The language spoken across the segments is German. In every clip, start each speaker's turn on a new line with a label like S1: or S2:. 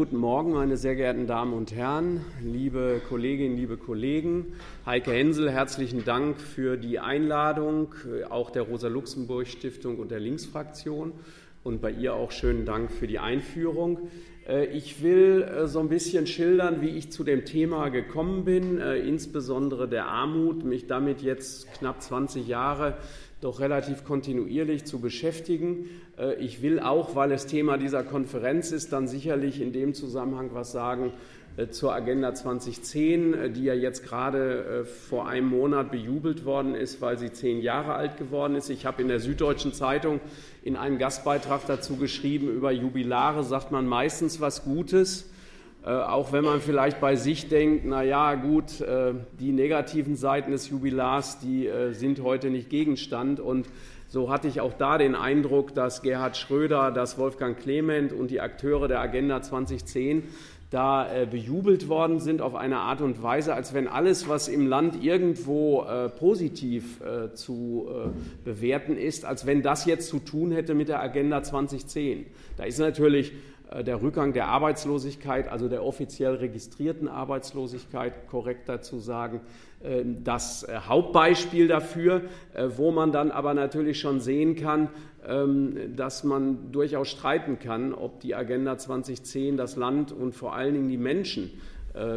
S1: Guten Morgen, meine sehr geehrten Damen und Herren, liebe Kolleginnen, liebe Kollegen. Heike Hensel, herzlichen Dank für die Einladung, auch der Rosa-Luxemburg-Stiftung und der Linksfraktion. Und bei ihr auch schönen Dank für die Einführung. Äh, ich will äh, so ein bisschen schildern, wie ich zu dem Thema gekommen bin, äh, insbesondere der Armut, mich damit jetzt knapp 20 Jahre doch relativ kontinuierlich zu beschäftigen. Äh, ich will auch, weil es Thema dieser Konferenz ist, dann sicherlich in dem Zusammenhang was sagen äh, zur Agenda 2010, äh, die ja jetzt gerade vor einem Monat bejubelt worden ist, weil sie zehn Jahre alt geworden ist. Ich habe in der Süddeutschen Zeitung in einem Gastbeitrag dazu geschrieben, über Jubilare sagt man meistens was Gutes. Äh, auch wenn man vielleicht bei sich denkt, na ja, gut, äh, die negativen Seiten des Jubilars, die äh, sind heute nicht Gegenstand. Und so hatte ich auch da den Eindruck, dass Gerhard Schröder, dass Wolfgang Clement und die Akteure der Agenda 2010 da bejubelt worden sind auf eine Art und Weise, als wenn alles, was im Land irgendwo positiv zu bewerten ist, als wenn das jetzt zu tun hätte mit der Agenda 2010. Da ist natürlich äh, der Rückgang der Arbeitslosigkeit, also der offiziell registrierten Arbeitslosigkeit, korrekt dazu sagen, äh, das äh, Hauptbeispiel dafür, wo man dann aber natürlich schon sehen kann, ähm, dass man durchaus streiten kann, ob die Agenda 2010 das Land und vor allen Dingen die Menschen äh,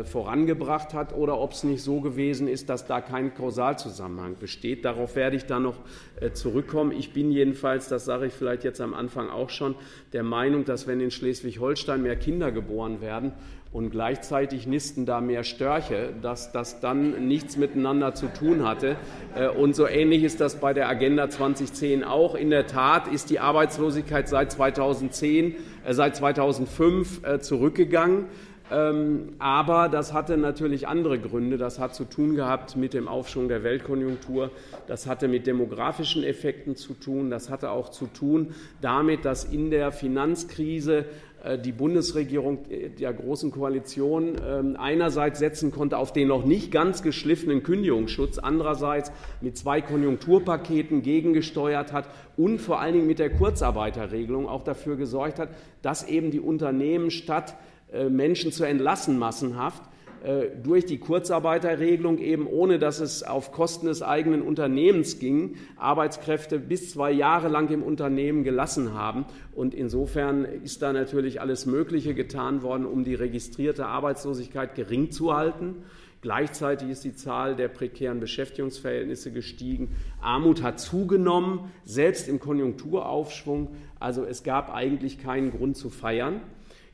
S1: vorangebracht hat oder ob es nicht so gewesen ist, dass da kein Kausalzusammenhang besteht. Darauf werde ich dann noch äh, zurückkommen. Ich bin jedenfalls, das sage ich vielleicht jetzt am Anfang auch schon, der Meinung, dass wenn in Schleswig-Holstein mehr Kinder geboren werden und gleichzeitig nisten da mehr Störche, dass das dann nichts miteinander zu tun hatte. Äh, und so ähnlich ist das bei der Agenda 2010 auch. In der Tat ist die Arbeitslosigkeit seit 2010, seit 2005 zurückgegangen. Ähm, aber das hatte natürlich andere Gründe. Das hat zu tun gehabt mit dem Aufschwung der Weltkonjunktur. Das hatte mit demografischen Effekten zu tun. Das hatte auch zu tun damit, dass in der Finanzkrise äh, die Bundesregierung der Großen Koalition ähm, einerseits setzen konnte auf den noch nicht ganz geschliffenen Kündigungsschutz, andererseits mit zwei Konjunkturpaketen gegengesteuert hat und vor allen Dingen mit der Kurzarbeiterregelung auch dafür gesorgt hat, dass eben die Unternehmen statt äh, Menschen zu entlassen, massenhaft, äh, durch die Kurzarbeiterregelung eben ohne dass es auf Kosten des eigenen Unternehmens ging, Arbeitskräfte bis zwei Jahre lang im Unternehmen gelassen haben. Und insofern ist da natürlich alles Mögliche getan worden, um die registrierte Arbeitslosigkeit gering zu halten. Gleichzeitig ist die Zahl der prekären Beschäftigungsverhältnisse gestiegen. Armut hat zugenommen, selbst im Konjunkturaufschwung. Also es gab eigentlich keinen Grund zu feiern.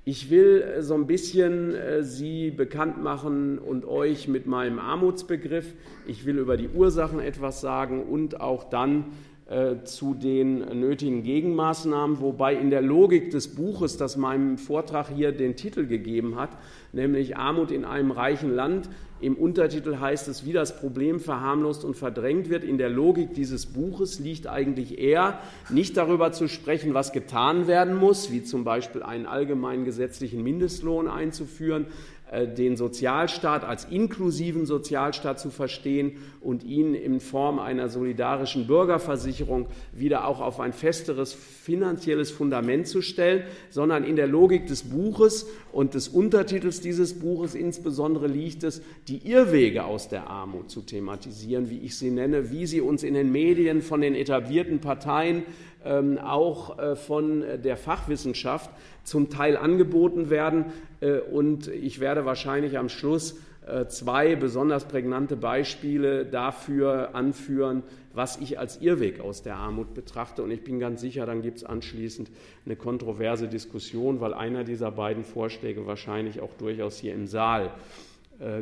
S1: Ich will äh, so ein bisschen äh, Sie bekannt machen und euch mit meinem Armutsbegriff. Ich will über die Ursachen etwas sagen und auch dann äh, zu den nötigen Gegenmaßnahmen, wobei in der Logik des Buches, das meinem Vortrag hier den Titel gegeben hat, nämlich Armut in einem reichen Land, im Untertitel heißt es, wie das Problem verharmlost und verdrängt wird. In der Logik dieses Buches liegt eigentlich eher, nicht darüber zu sprechen, was getan werden muss, wie zum Beispiel einen allgemeinen gesetzlichen Mindestlohn einzuführen, den Sozialstaat als inklusiven Sozialstaat zu verstehen und ihn in Form einer solidarischen Bürgerversicherung wieder auch auf ein festeres finanzielles Fundament zu stellen, sondern in der Logik des Buches und des Untertitels dieses Buches insbesondere liegt es, die Irrwege aus der Armut zu thematisieren, wie ich sie nenne, wie sie uns in den Medien von den etablierten Parteien ähm, auch äh, von der Fachwissenschaft zum Teil angeboten werden. Äh, und ich werde wahrscheinlich am Schluss äh, zwei besonders prägnante Beispiele dafür anführen, was ich als Irrweg aus der Armut betrachte. Und ich bin ganz sicher, dann gibt es anschließend eine kontroverse Diskussion, weil einer dieser beiden Vorschläge wahrscheinlich auch durchaus hier im Saal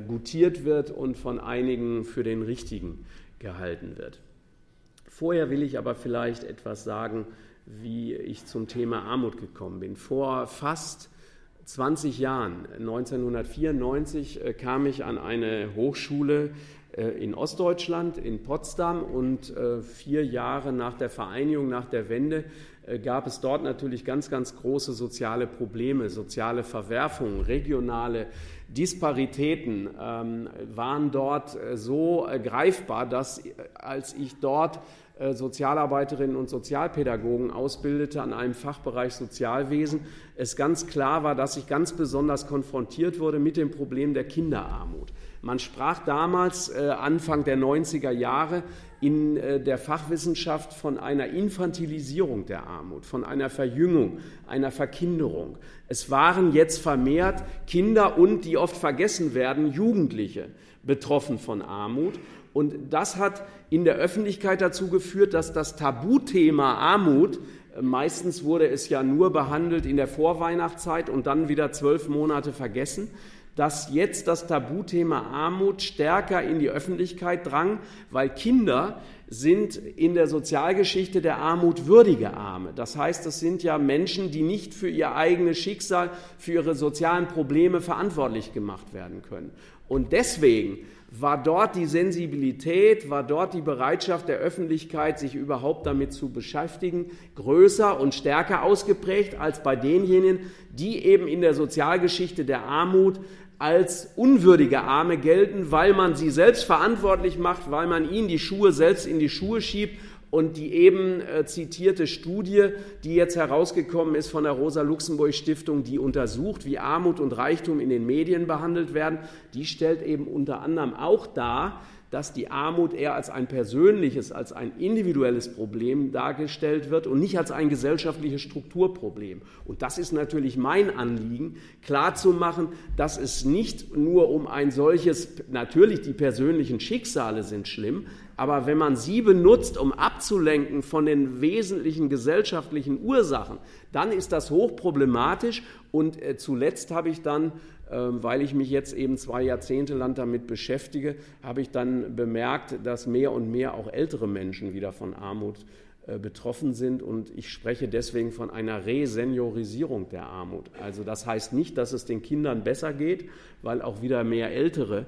S1: gutiert wird und von einigen für den richtigen gehalten wird. Vorher will ich aber vielleicht etwas sagen, wie ich zum Thema Armut gekommen bin. Vor fast 20 Jahren, 1994, äh, kam ich an eine Hochschule äh, in Ostdeutschland, in Potsdam, und äh, vier Jahre nach der Vereinigung, nach der Wende, gab es dort natürlich ganz, ganz große soziale Probleme, soziale Verwerfungen, regionale Disparitäten ähm, waren dort so greifbar, dass als ich dort Sozialarbeiterinnen und Sozialpädagogen ausbildete an einem Fachbereich Sozialwesen, es ganz klar war, dass ich ganz besonders konfrontiert wurde mit dem Problem der Kinderarmut. Man sprach damals, äh, Anfang der 90er Jahre, in äh, der Fachwissenschaft von einer Infantilisierung der Armut, von einer Verjüngung, einer Verkinderung. Es waren jetzt vermehrt Kinder und, die oft vergessen werden, Jugendliche betroffen von Armut. Und das hat in der Öffentlichkeit dazu geführt, dass das Tabuthema Armut äh, Meistens wurde es ja nur behandelt in der Vorweihnachtszeit und dann wieder zwölf Monate vergessen dass jetzt das Tabuthema Armut stärker in die Öffentlichkeit drang, weil Kinder sind in der Sozialgeschichte der Armut würdige Arme. Das heißt, das sind ja Menschen, die nicht für ihr eigenes Schicksal, für ihre sozialen Probleme verantwortlich gemacht werden können. Und deswegen war dort die Sensibilität, war dort die Bereitschaft der Öffentlichkeit, sich überhaupt damit zu beschäftigen, größer und stärker ausgeprägt als bei denjenigen, die eben in der Sozialgeschichte der Armut als unwürdige Arme gelten, weil man sie selbst verantwortlich macht, weil man ihnen die Schuhe selbst in die Schuhe schiebt. Und die eben äh, zitierte Studie, die jetzt herausgekommen ist von der Rosa-Luxemburg-Stiftung, die untersucht, wie Armut und Reichtum in den Medien behandelt werden, die stellt eben unter anderem auch dar, dass die Armut eher als ein persönliches, als ein individuelles Problem dargestellt wird und nicht als ein gesellschaftliches Strukturproblem. Und das ist natürlich mein Anliegen, klarzumachen, dass es nicht nur um ein solches, natürlich die persönlichen Schicksale sind schlimm, aber wenn man sie benutzt, um abzulenken von den wesentlichen gesellschaftlichen Ursachen, dann ist das hochproblematisch. Und äh, zuletzt habe ich dann ähm, weil ich mich jetzt eben zwei Jahrzehnte lang damit beschäftige, habe ich dann bemerkt, dass mehr und mehr auch ältere Menschen wieder von Armut äh, betroffen sind und ich spreche deswegen von einer Reseniorisierung der Armut. Also das heißt nicht, dass es den Kindern besser geht, weil auch wieder mehr Ältere ähm,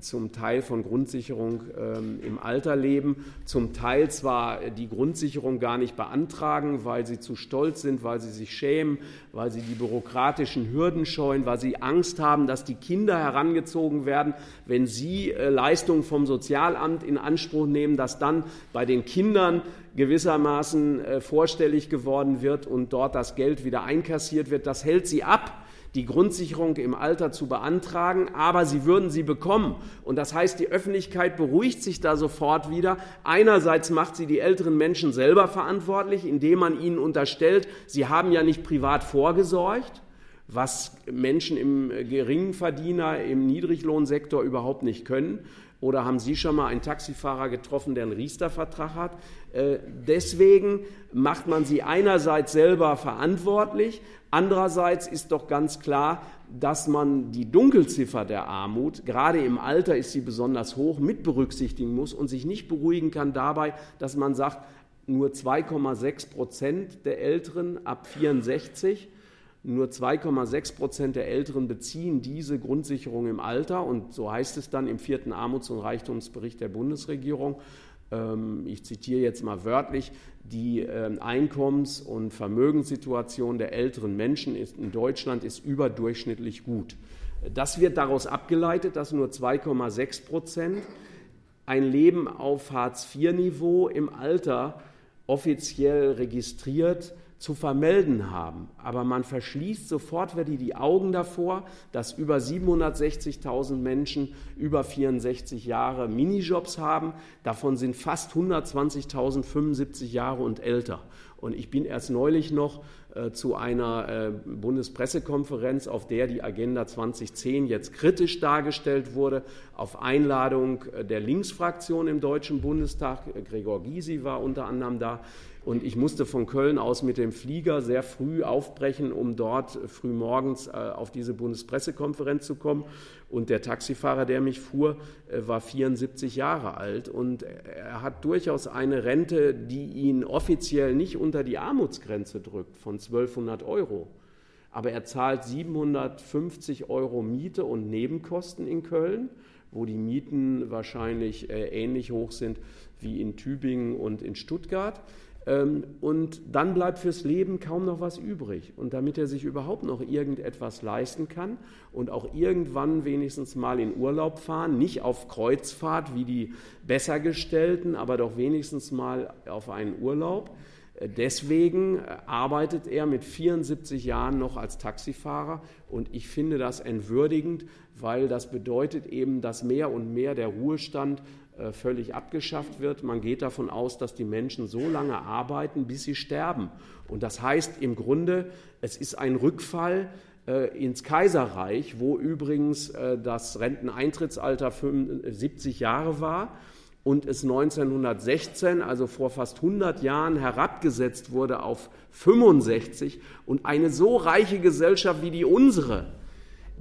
S1: zum Teil von Grundsicherung ähm, im Alter leben, zum Teil zwar die Grundsicherung gar nicht beantragen, weil sie zu stolz sind, weil sie sich schämen, weil sie die bürokratischen Hürden scheuen, weil sie Angst haben, dass die Kinder herangezogen werden, wenn sie äh, Leistungen vom Sozialamt in Anspruch nehmen, dass dann bei den Kindern gewissermaßen äh, vorstellig geworden wird und dort das Geld wieder einkassiert wird. Das hält sie ab die Grundsicherung im Alter zu beantragen, aber sie würden sie bekommen. Und das heißt, die Öffentlichkeit beruhigt sich da sofort wieder. Einerseits macht sie die älteren Menschen selber verantwortlich, indem man ihnen unterstellt, sie haben ja nicht privat vorgesorgt, was Menschen im geringen Verdiener, im Niedriglohnsektor überhaupt nicht können. Oder haben Sie schon mal einen Taxifahrer getroffen, der einen Riester-Vertrag hat? Äh, deswegen macht man sie einerseits selber verantwortlich, andererseits ist doch ganz klar, dass man die Dunkelziffer der Armut, gerade im Alter ist sie besonders hoch, mit berücksichtigen muss und sich nicht beruhigen kann dabei, dass man sagt, nur 2,6 Prozent der Älteren ab 64 nur 2,6 Prozent der Älteren beziehen diese Grundsicherung im Alter. Und so heißt es dann im vierten Armuts- und Reichtumsbericht der Bundesregierung. Ähm, ich zitiere jetzt mal wörtlich, die ähm, Einkommens- und Vermögenssituation der älteren Menschen in Deutschland ist überdurchschnittlich gut. Das wird daraus abgeleitet, dass nur 2,6 Prozent ein Leben auf Hartz-IV-Niveau im Alter offiziell registriert zu vermelden haben. Aber man verschließt sofort wieder die Augen davor, dass über 760.000 Menschen über 64 Jahre Minijobs haben. Davon sind fast 120.000 75 Jahre und älter. Und ich bin erst neulich noch äh, zu einer äh, Bundespressekonferenz, auf der die Agenda 2010 jetzt kritisch dargestellt wurde, auf Einladung äh, der Linksfraktion im Deutschen Bundestag. Gregor Gysi war unter anderem da. Und ich musste von Köln aus mit dem Flieger sehr früh aufbrechen, um dort früh morgens äh, auf diese Bundespressekonferenz zu kommen. Und der Taxifahrer, der mich fuhr, äh, war 74 Jahre alt und er hat durchaus eine Rente, die ihn offiziell nicht unter die Armutsgrenze drückt, von 1200 Euro. Aber er zahlt 750 Euro Miete und Nebenkosten in Köln, wo die Mieten wahrscheinlich äh, ähnlich hoch sind wie in Tübingen und in Stuttgart. Ähm, und dann bleibt fürs Leben kaum noch was übrig. Und damit er sich überhaupt noch irgendetwas leisten kann und auch irgendwann wenigstens mal in Urlaub fahren, nicht auf Kreuzfahrt wie die Bessergestellten, aber doch wenigstens mal auf einen Urlaub, äh, Deswegen äh, arbeitet er mit 74 Jahren noch als Taxifahrer und ich finde das entwürdigend, weil das bedeutet eben, dass mehr und mehr der Ruhestand völlig abgeschafft wird. Man geht davon aus, dass die Menschen so lange arbeiten, bis sie sterben. Und das heißt im Grunde, es ist ein Rückfall äh, ins Kaiserreich, wo übrigens äh, das Renteneintrittsalter 70 Jahre war und es 1916, also vor fast 100 Jahren, herabgesetzt wurde auf 65 und eine so reiche Gesellschaft wie die unsere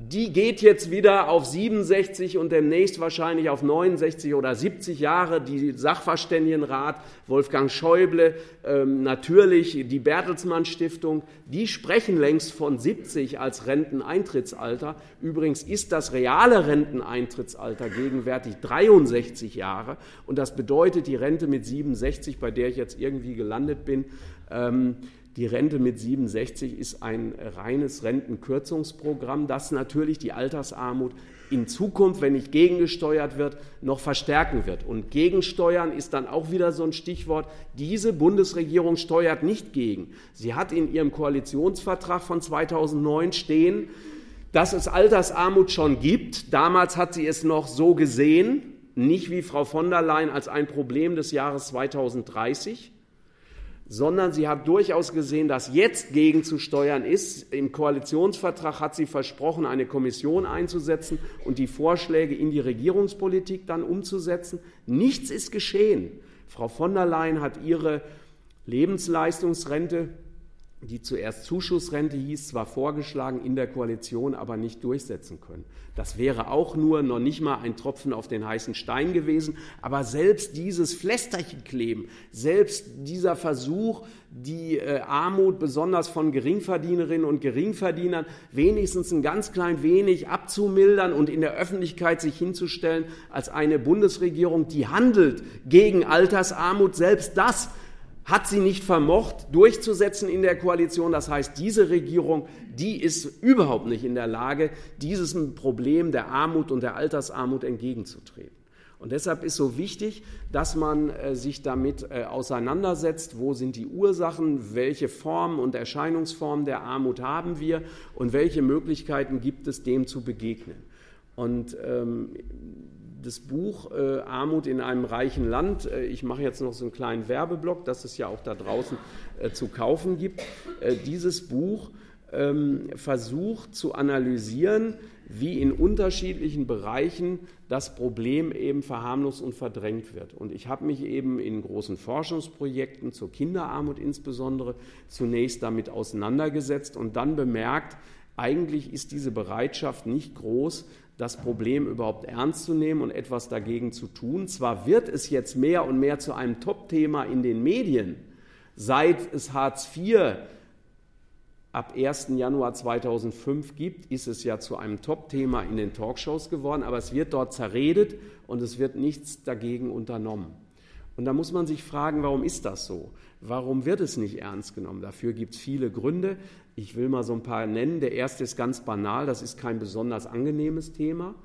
S1: die geht jetzt wieder auf 67 und demnächst wahrscheinlich auf 69 oder 70 Jahre. Die Sachverständigenrat, Wolfgang Schäuble, ähm, natürlich die Bertelsmann Stiftung, die sprechen längst von 70 als Renteneintrittsalter. Übrigens ist das reale Renteneintrittsalter gegenwärtig 63 Jahre und das bedeutet die Rente mit 67, bei der ich jetzt irgendwie gelandet bin, ähm, die Rente mit 67 ist ein reines Rentenkürzungsprogramm, das natürlich die Altersarmut in Zukunft, wenn nicht gegengesteuert wird, noch verstärken wird. Und Gegensteuern ist dann auch wieder so ein Stichwort. Diese Bundesregierung steuert nicht gegen. Sie hat in ihrem Koalitionsvertrag von 2009 stehen, dass es Altersarmut schon gibt. Damals hat sie es noch so gesehen, nicht wie Frau von der Leyen als ein Problem des Jahres 2030 sondern sie hat durchaus gesehen, dass jetzt gegenzusteuern ist. Im Koalitionsvertrag hat sie versprochen, eine Kommission einzusetzen und die Vorschläge in die Regierungspolitik dann umzusetzen. Nichts ist geschehen. Frau von der Leyen hat ihre Lebensleistungsrente die zuerst Zuschussrente hieß, zwar vorgeschlagen in der Koalition, aber nicht durchsetzen können. Das wäre auch nur noch nicht mal ein Tropfen auf den heißen Stein gewesen, aber selbst dieses Flästerchenkleben, selbst dieser Versuch, die äh, Armut besonders von Geringverdienerinnen und Geringverdienern wenigstens ein ganz klein wenig abzumildern und in der Öffentlichkeit sich hinzustellen als eine Bundesregierung, die handelt gegen Altersarmut, selbst das hat sie nicht vermocht durchzusetzen in der Koalition. Das heißt, diese Regierung, die ist überhaupt nicht in der Lage, diesem Problem der Armut und der Altersarmut entgegenzutreten. Und deshalb ist so wichtig, dass man äh, sich damit äh, auseinandersetzt, wo sind die Ursachen, welche Formen und Erscheinungsformen der Armut haben wir und welche Möglichkeiten gibt es, dem zu begegnen. Und ähm, das Buch äh, Armut in einem reichen Land. Äh, ich mache jetzt noch so einen kleinen Werbeblock, dass es ja auch da draußen äh, zu kaufen gibt. Äh, dieses Buch ähm, versucht zu analysieren, wie in unterschiedlichen Bereichen das Problem eben verharmlost und verdrängt wird. Und ich habe mich eben in großen Forschungsprojekten zur Kinderarmut insbesondere zunächst damit auseinandergesetzt und dann bemerkt, eigentlich ist diese Bereitschaft nicht groß, das Problem überhaupt ernst zu nehmen und etwas dagegen zu tun. Zwar wird es jetzt mehr und mehr zu einem Top-Thema in den Medien, seit es Hartz IV ab 1. Januar 2005 gibt, ist es ja zu einem Top-Thema in den Talkshows geworden, aber es wird dort zerredet und es wird nichts dagegen unternommen. Und da muss man sich fragen, warum ist das so? Warum wird es nicht ernst genommen? Dafür gibt es viele Gründe. Ich will mal so ein paar nennen. Der erste ist ganz banal, das ist kein besonders angenehmes Thema.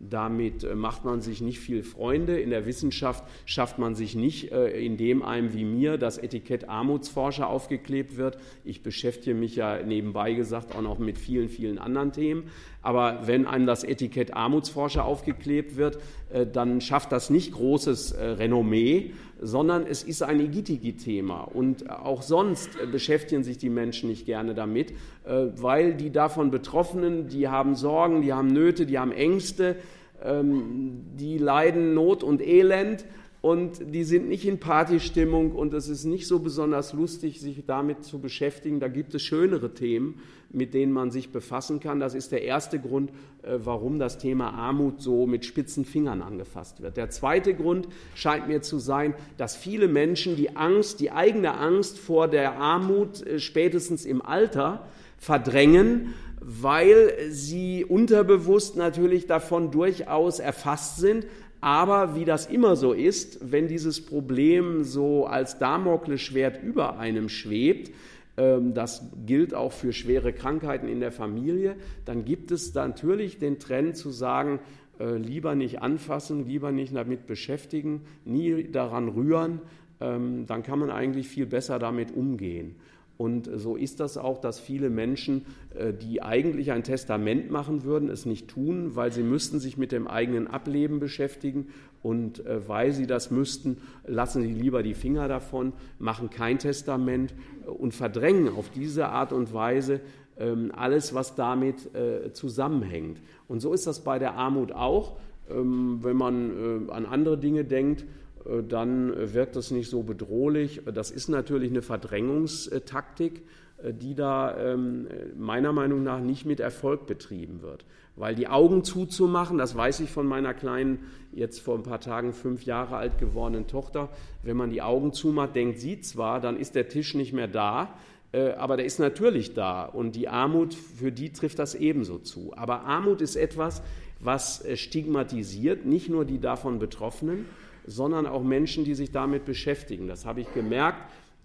S1: Damit äh, macht man sich nicht viel Freunde. In der Wissenschaft schafft man sich nicht, äh, indem einem wie mir das Etikett Armutsforscher aufgeklebt wird. Ich beschäftige mich ja nebenbei gesagt auch noch mit vielen, vielen anderen Themen. Aber wenn einem das Etikett Armutsforscher aufgeklebt wird, äh, dann schafft das nicht großes Renommee, sondern es ist ein Igitigi-Thema. Und auch sonst beschäftigen sich die Menschen nicht gerne damit, äh, weil die davon Betroffenen, die haben Sorgen, die haben Nöte, die haben Ängste, ähm, die leiden Not und Elend und die sind nicht in Partystimmung und es ist nicht so besonders lustig, sich damit zu beschäftigen. Da gibt es schönere Themen, mit denen man sich befassen kann. Das ist der erste Grund, äh, warum das Thema Armut so mit spitzen Fingern angefasst wird. Der zweite Grund scheint mir zu sein, dass viele Menschen die Angst, die eigene Angst vor der Armut äh, spätestens im Alter verdrängen, weil sie unterbewusst natürlich davon durchaus erfasst sind, Aber wie das immer so ist, wenn dieses Problem so als Damoklesschwert über einem schwebt, ähm, das gilt auch für schwere Krankheiten in der Familie, dann gibt es natürlich den Trend zu sagen, äh, lieber nicht anfassen, lieber nicht damit beschäftigen, nie daran rühren, ähm, dann kann man eigentlich viel besser damit umgehen. Und so ist das auch, dass viele Menschen, äh, die eigentlich ein Testament machen würden, es nicht tun, weil sie müssten sich mit dem eigenen Ableben beschäftigen und äh, weil sie das müssten, lassen sie lieber die Finger davon, machen kein Testament und verdrängen auf diese Art und Weise ähm, alles, was damit äh, zusammenhängt. Und so ist das bei der Armut auch. Ähm, wenn man an andere Dinge denkt, äh, dann wirkt das nicht so bedrohlich. Das ist natürlich eine Verdrängungstaktik, äh, die da ähm, meiner Meinung nach nicht mit Erfolg betrieben wird. Weil die Augen zuzumachen, das weiß ich von meiner kleinen, jetzt vor ein paar Tagen fünf Jahre alt gewordenen Tochter, wenn man die Augen zumacht, denkt sie zwar, dann ist der Tisch nicht mehr da, äh, aber der ist natürlich da. Und die Armut, für die trifft das ebenso zu. Aber Armut ist etwas, was stigmatisiert, nicht nur die davon Betroffenen, sondern auch Menschen, die sich damit beschäftigen. Das habe ich gemerkt,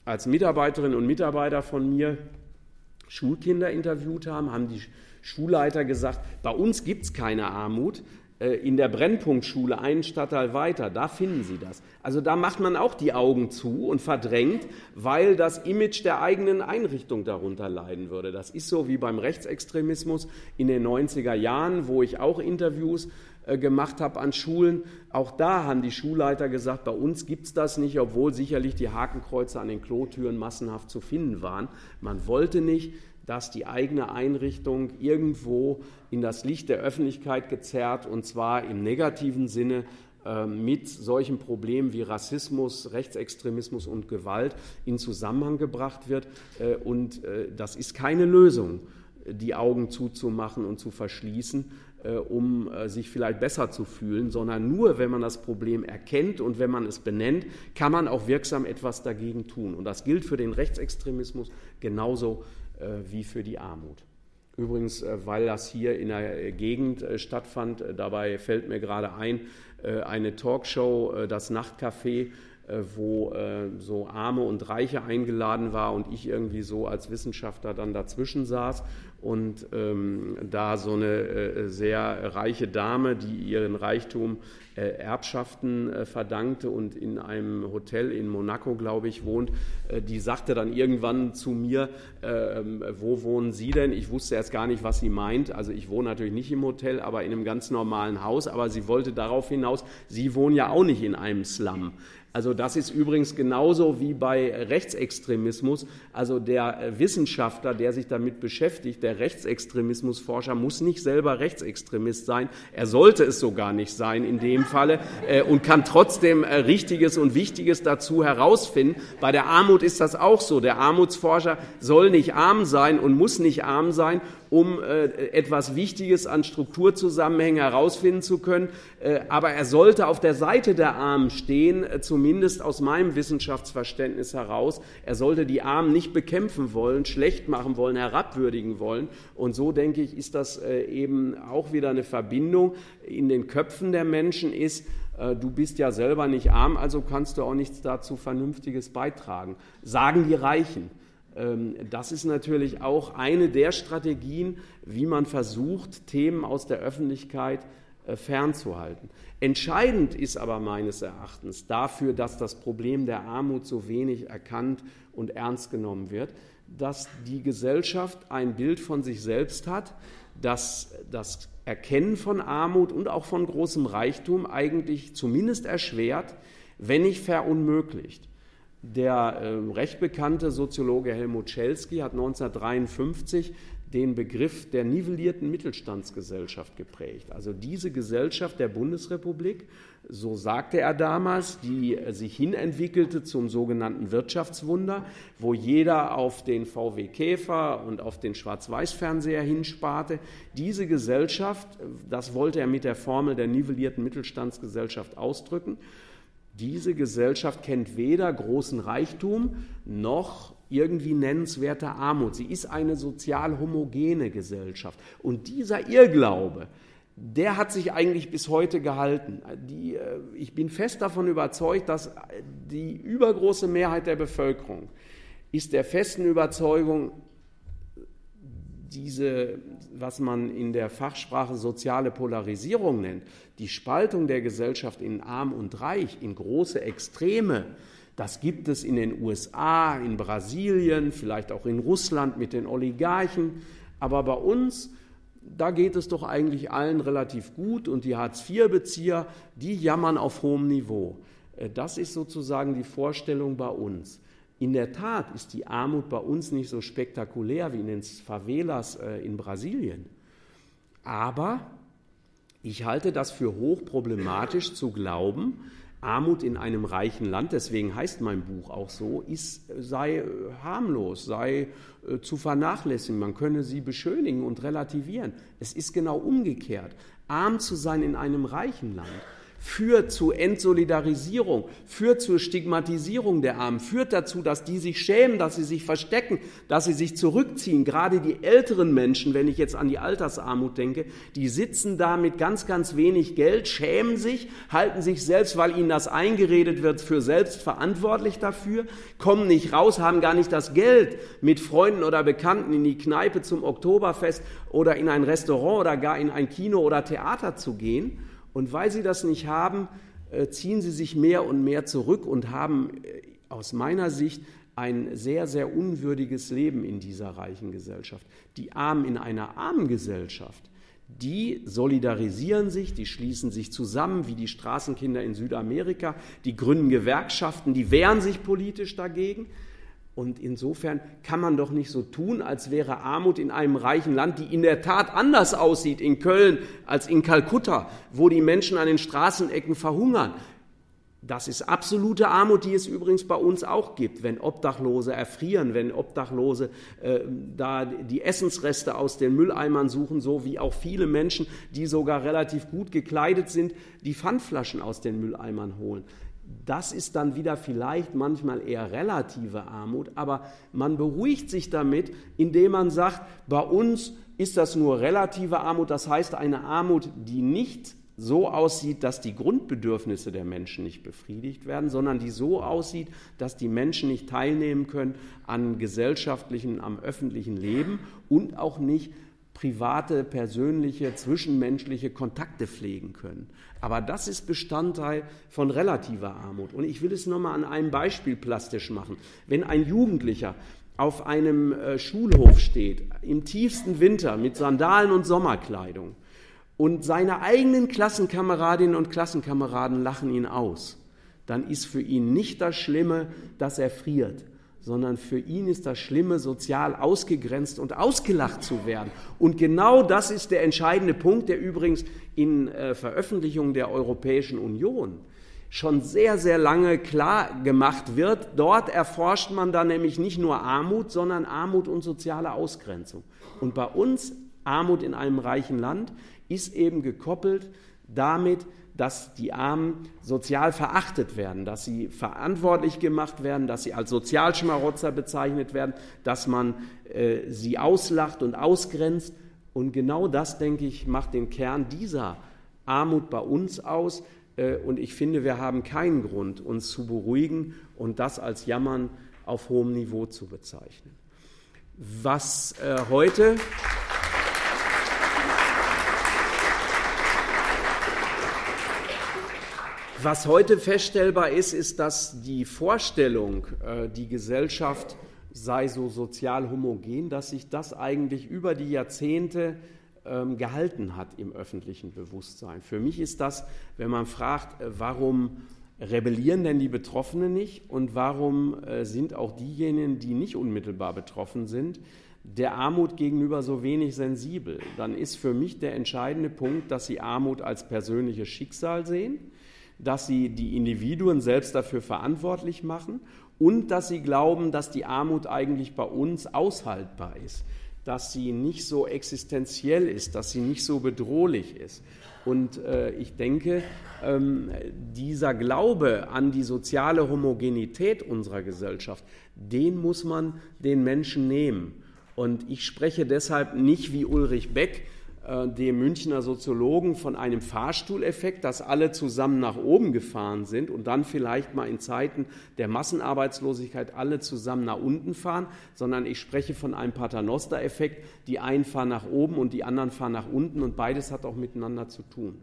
S1: als Mitarbeiterinnen und Mitarbeiter von mir Schulkinder interviewt haben, haben die Schulleiter gesagt, bei uns gibt es keine Armut, in der Brennpunktschule einen Stadtteil weiter, da finden Sie das. Also da macht man auch die Augen zu und verdrängt, weil das Image der eigenen Einrichtung darunter leiden würde. Das ist so wie beim Rechtsextremismus in den 90er Jahren, wo ich auch Interviews äh, gemacht habe an Schulen. Auch da haben die Schulleiter gesagt, bei uns gibt es das nicht, obwohl sicherlich die Hakenkreuze an den Klotüren massenhaft zu finden waren. Man wollte nicht, dass die eigene Einrichtung irgendwo in das Licht der Öffentlichkeit gezerrt, und zwar im negativen Sinne, äh, mit solchen Problemen wie Rassismus, Rechtsextremismus und Gewalt in Zusammenhang gebracht wird. Äh, und das ist keine Lösung, die Augen zuzumachen und zu verschließen, äh, um äh, sich vielleicht besser zu fühlen, sondern nur, wenn man das Problem erkennt und wenn man es benennt, kann man auch wirksam etwas dagegen tun. Und das gilt für den Rechtsextremismus genauso äh, wie für die Armut. Übrigens, weil das hier in der Gegend stattfand, dabei fällt mir gerade ein, eine Talkshow, das Nachtcafé, wo so Arme und Reiche eingeladen war und ich irgendwie so als Wissenschaftler dann dazwischen saß und ähm, da so eine äh, sehr reiche Dame, die ihren Reichtum äh, Erbschaften äh, verdankte und in einem Hotel in Monaco, glaube ich, wohnt, äh, die sagte dann irgendwann zu mir, ähm, wo wohnen Sie denn? Ich wusste erst gar nicht, was sie meint. Also ich wohne natürlich nicht im Hotel, aber in einem ganz normalen Haus. Aber sie wollte darauf hinaus, Sie wohnen ja auch nicht in einem Slum. Also das ist übrigens genauso wie bei Rechtsextremismus. Also der äh, Wissenschaftler, der sich damit beschäftigt, der Rechtsextremismusforscher muss nicht selber Rechtsextremist sein. Er sollte es sogar nicht sein in dem Falle äh, und kann trotzdem äh, Richtiges und Wichtiges dazu herausfinden. Bei der Armut ist das auch so. Der Armutsforscher soll nicht arm sein und muss nicht arm sein um äh, etwas Wichtiges an Strukturzusammenhängen herausfinden zu können. Äh, aber er sollte auf der Seite der Armen stehen, äh, zumindest aus meinem Wissenschaftsverständnis heraus. Er sollte die Armen nicht bekämpfen wollen, schlecht machen wollen, herabwürdigen wollen. Und so, denke ich, ist das eben auch wieder eine Verbindung in den Köpfen der Menschen ist, du bist ja selber nicht arm, also kannst du auch nichts dazu Vernünftiges beitragen. Sagen die Reichen. Ähm, das ist natürlich auch eine der Strategien, wie man versucht, Themen aus der Öffentlichkeit äh, fernzuhalten. Entscheidend ist aber meines Erachtens dafür, dass das Problem der Armut so wenig erkannt und ernst genommen wird, dass die Gesellschaft ein Bild von sich selbst hat, dass das Erkennen von Armut und auch von großem Reichtum eigentlich zumindest erschwert, wenn nicht verunmöglicht. Der äh, recht bekannte Soziologe Helmut Schelsky hat 1953 den Begriff der nivellierten Mittelstandsgesellschaft geprägt. Also diese Gesellschaft der Bundesrepublik, so sagte er damals, die sich hinentwickelte zum sogenannten Wirtschaftswunder, wo jeder auf den VW Käfer und auf den Schwarz-Weiß-Fernseher hinsparte. Diese Gesellschaft, das wollte er mit der Formel der nivellierten Mittelstandsgesellschaft ausdrücken. Diese Gesellschaft kennt weder großen Reichtum noch irgendwie nennenswerte Armut. Sie ist eine sozial homogene Gesellschaft. Und dieser Irrglaube, der hat sich eigentlich bis heute gehalten. Die, äh, ich bin fest davon überzeugt, dass die übergroße Mehrheit der Bevölkerung ist der festen Überzeugung, diese, was man in der Fachsprache soziale Polarisierung nennt, die Spaltung der Gesellschaft in arm und reich, in große Extreme, das gibt es in den USA, in Brasilien, vielleicht auch in Russland mit den Oligarchen. Aber bei uns, da geht es doch eigentlich allen relativ gut und die Hartz-IV-Bezieher, die jammern auf hohem Niveau. Äh, das ist sozusagen die Vorstellung bei uns. In der Tat ist die Armut bei uns nicht so spektakulär wie in den Favelas äh, in Brasilien. Aber ich halte das für hochproblematisch zu glauben, Armut in einem reichen Land, deswegen heißt mein Buch auch so, ist, sei äh, harmlos, sei äh, zu vernachlässigen, man könne sie beschönigen und relativieren. Es ist genau umgekehrt. Arm zu sein in einem reichen Land führt zu Entsolidarisierung, führt zur Stigmatisierung der Armen, führt dazu, dass die sich schämen, dass sie sich verstecken, dass sie sich zurückziehen. Gerade die älteren Menschen, wenn ich jetzt an die Altersarmut denke, die sitzen da mit ganz, ganz wenig Geld, schämen sich, halten sich selbst, weil ihnen das eingeredet wird, für selbst verantwortlich dafür, kommen nicht raus, haben gar nicht das Geld, mit Freunden oder Bekannten in die Kneipe zum Oktoberfest oder in ein Restaurant oder gar in ein Kino oder Theater zu gehen und weil sie das nicht haben, äh, ziehen sie sich mehr und mehr zurück und haben äh, aus meiner Sicht ein sehr, sehr unwürdiges Leben in dieser reichen Gesellschaft. Die Armen in einer armen Gesellschaft, die solidarisieren sich, die schließen sich zusammen, wie die Straßenkinder in Südamerika, die gründen Gewerkschaften, die wehren sich politisch dagegen. Und insofern kann man doch nicht so tun, als wäre Armut in einem reichen Land, die in der Tat anders aussieht in Köln als in Kalkutta, wo die Menschen an den Straßenecken verhungern. Das ist absolute Armut, die es übrigens bei uns auch gibt, wenn Obdachlose erfrieren, wenn Obdachlose äh, da die Essensreste aus den Mülleimern suchen, so wie auch viele Menschen, die sogar relativ gut gekleidet sind, die Pfandflaschen aus den Mülleimern holen. Das ist dann wieder vielleicht manchmal eher relative Armut, aber man beruhigt sich damit, indem man sagt, bei uns ist das nur relative Armut, das heißt eine Armut, die nicht so aussieht, dass die Grundbedürfnisse der Menschen nicht befriedigt werden, sondern die so aussieht, dass die Menschen nicht teilnehmen können an gesellschaftlichen, am öffentlichen Leben und auch nicht private, persönliche, zwischenmenschliche Kontakte pflegen können. Aber das ist Bestandteil von relativer Armut. Und ich will es nochmal an einem Beispiel plastisch machen. Wenn ein Jugendlicher auf einem äh, Schulhof steht, im tiefsten Winter mit Sandalen und Sommerkleidung, und seine eigenen Klassenkameradinnen und Klassenkameraden lachen ihn aus, dann ist für ihn nicht das Schlimme, dass er friert, sondern für ihn ist das Schlimme, sozial ausgegrenzt und ausgelacht zu werden. Und genau das ist der entscheidende Punkt, der übrigens in äh, Veröffentlichungen der Europäischen Union schon sehr, sehr lange klar gemacht wird. Dort erforscht man dann nämlich nicht nur Armut, sondern Armut und soziale Ausgrenzung. Und bei uns, Armut in einem reichen Land, ist eben gekoppelt damit, dass die Armen sozial verachtet werden, dass sie verantwortlich gemacht werden, dass sie als Sozialschmarotzer bezeichnet werden, dass man äh, sie auslacht und ausgrenzt. Und genau das, denke ich, macht den Kern dieser Armut bei uns aus. Äh, und ich finde, wir haben keinen Grund, uns zu beruhigen und das als Jammern auf hohem Niveau zu bezeichnen. Was äh, heute. Was heute feststellbar ist, ist, dass die Vorstellung, äh, die Gesellschaft sei so sozial homogen, dass sich das eigentlich über die Jahrzehnte ähm, gehalten hat im öffentlichen Bewusstsein. Für mich ist das, wenn man fragt, äh, warum rebellieren denn die Betroffenen nicht und warum äh, sind auch diejenigen, die nicht unmittelbar betroffen sind, der Armut gegenüber so wenig sensibel, dann ist für mich der entscheidende Punkt, dass sie Armut als persönliches Schicksal sehen dass sie die Individuen selbst dafür verantwortlich machen und dass sie glauben, dass die Armut eigentlich bei uns aushaltbar ist, dass sie nicht so existenziell ist, dass sie nicht so bedrohlich ist. Und äh, ich denke, ähm, dieser Glaube an die soziale Homogenität unserer Gesellschaft, den muss man den Menschen nehmen. Und ich spreche deshalb nicht wie Ulrich Beck, dem Münchner Soziologen von einem Fahrstuhleffekt, dass alle zusammen nach oben gefahren sind und dann vielleicht mal in Zeiten der Massenarbeitslosigkeit alle zusammen nach unten fahren, sondern ich spreche von einem Paternoster-Effekt. Die einen fahren nach oben und die anderen fahren nach unten und beides hat auch miteinander zu tun.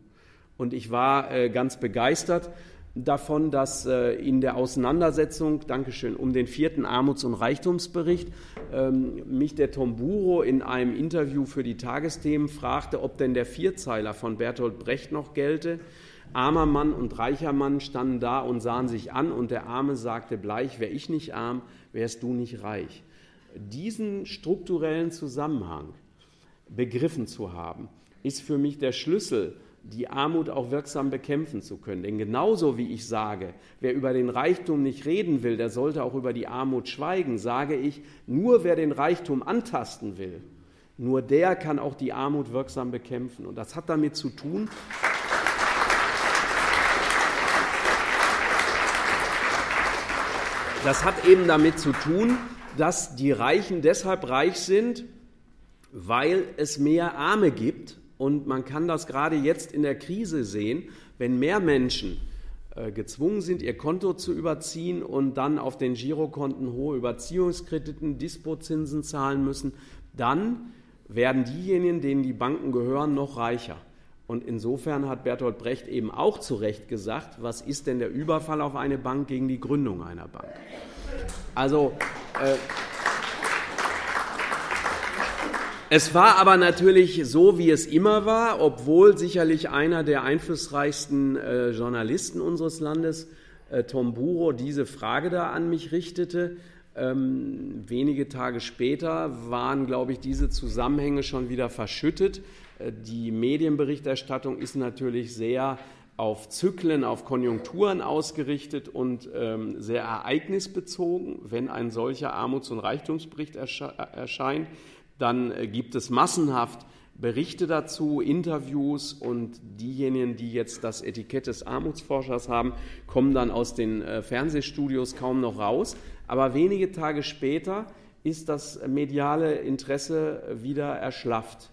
S1: Und ich war äh, ganz begeistert davon, dass äh, in der Auseinandersetzung, Dankeschön, um den vierten Armuts- und Reichtumsbericht ähm, mich der Tomburo in einem Interview für die Tagesthemen fragte, ob denn der Vierzeiler von Bertolt Brecht noch gelte. Armer Mann und reicher Mann standen da und sahen sich an und der Arme sagte bleich, wäre ich nicht arm, wärst du nicht reich. Diesen strukturellen Zusammenhang begriffen zu haben, ist für mich der Schlüssel die Armut auch wirksam bekämpfen zu können. Denn genauso wie ich sage, wer über den Reichtum nicht reden will, der sollte auch über die Armut schweigen, sage ich, nur wer den Reichtum antasten will, nur der kann auch die Armut wirksam bekämpfen. Und das hat damit zu tun, das hat eben damit zu tun, dass die Reichen deshalb reich sind, weil es mehr Arme gibt und man kann das gerade jetzt in der Krise sehen, wenn mehr Menschen äh, gezwungen sind, ihr Konto zu überziehen und dann auf den Girokonten hohe Überziehungskrediten, Dispozinsen zahlen müssen, dann werden diejenigen, denen die Banken gehören, noch reicher. Und insofern hat Bertolt Brecht eben auch zu Recht gesagt, was ist denn der Überfall auf eine Bank gegen die Gründung einer Bank? Also äh, es war aber natürlich so, wie es immer war, obwohl sicherlich einer der einflussreichsten äh, Journalisten unseres Landes, äh, Tom Buro, diese Frage da an mich richtete. Ähm, wenige Tage später waren, glaube ich, diese Zusammenhänge schon wieder verschüttet. Äh, die Medienberichterstattung ist natürlich sehr auf Zyklen, auf Konjunkturen ausgerichtet und ähm, sehr ereignisbezogen, wenn ein solcher Armuts- und Reichtumsbericht ersche erscheint dann äh, gibt es massenhaft Berichte dazu, Interviews und diejenigen, die jetzt das Etikett des Armutsforschers haben, kommen dann aus den äh, Fernsehstudios kaum noch raus. Aber wenige Tage später ist das mediale Interesse wieder erschlafft.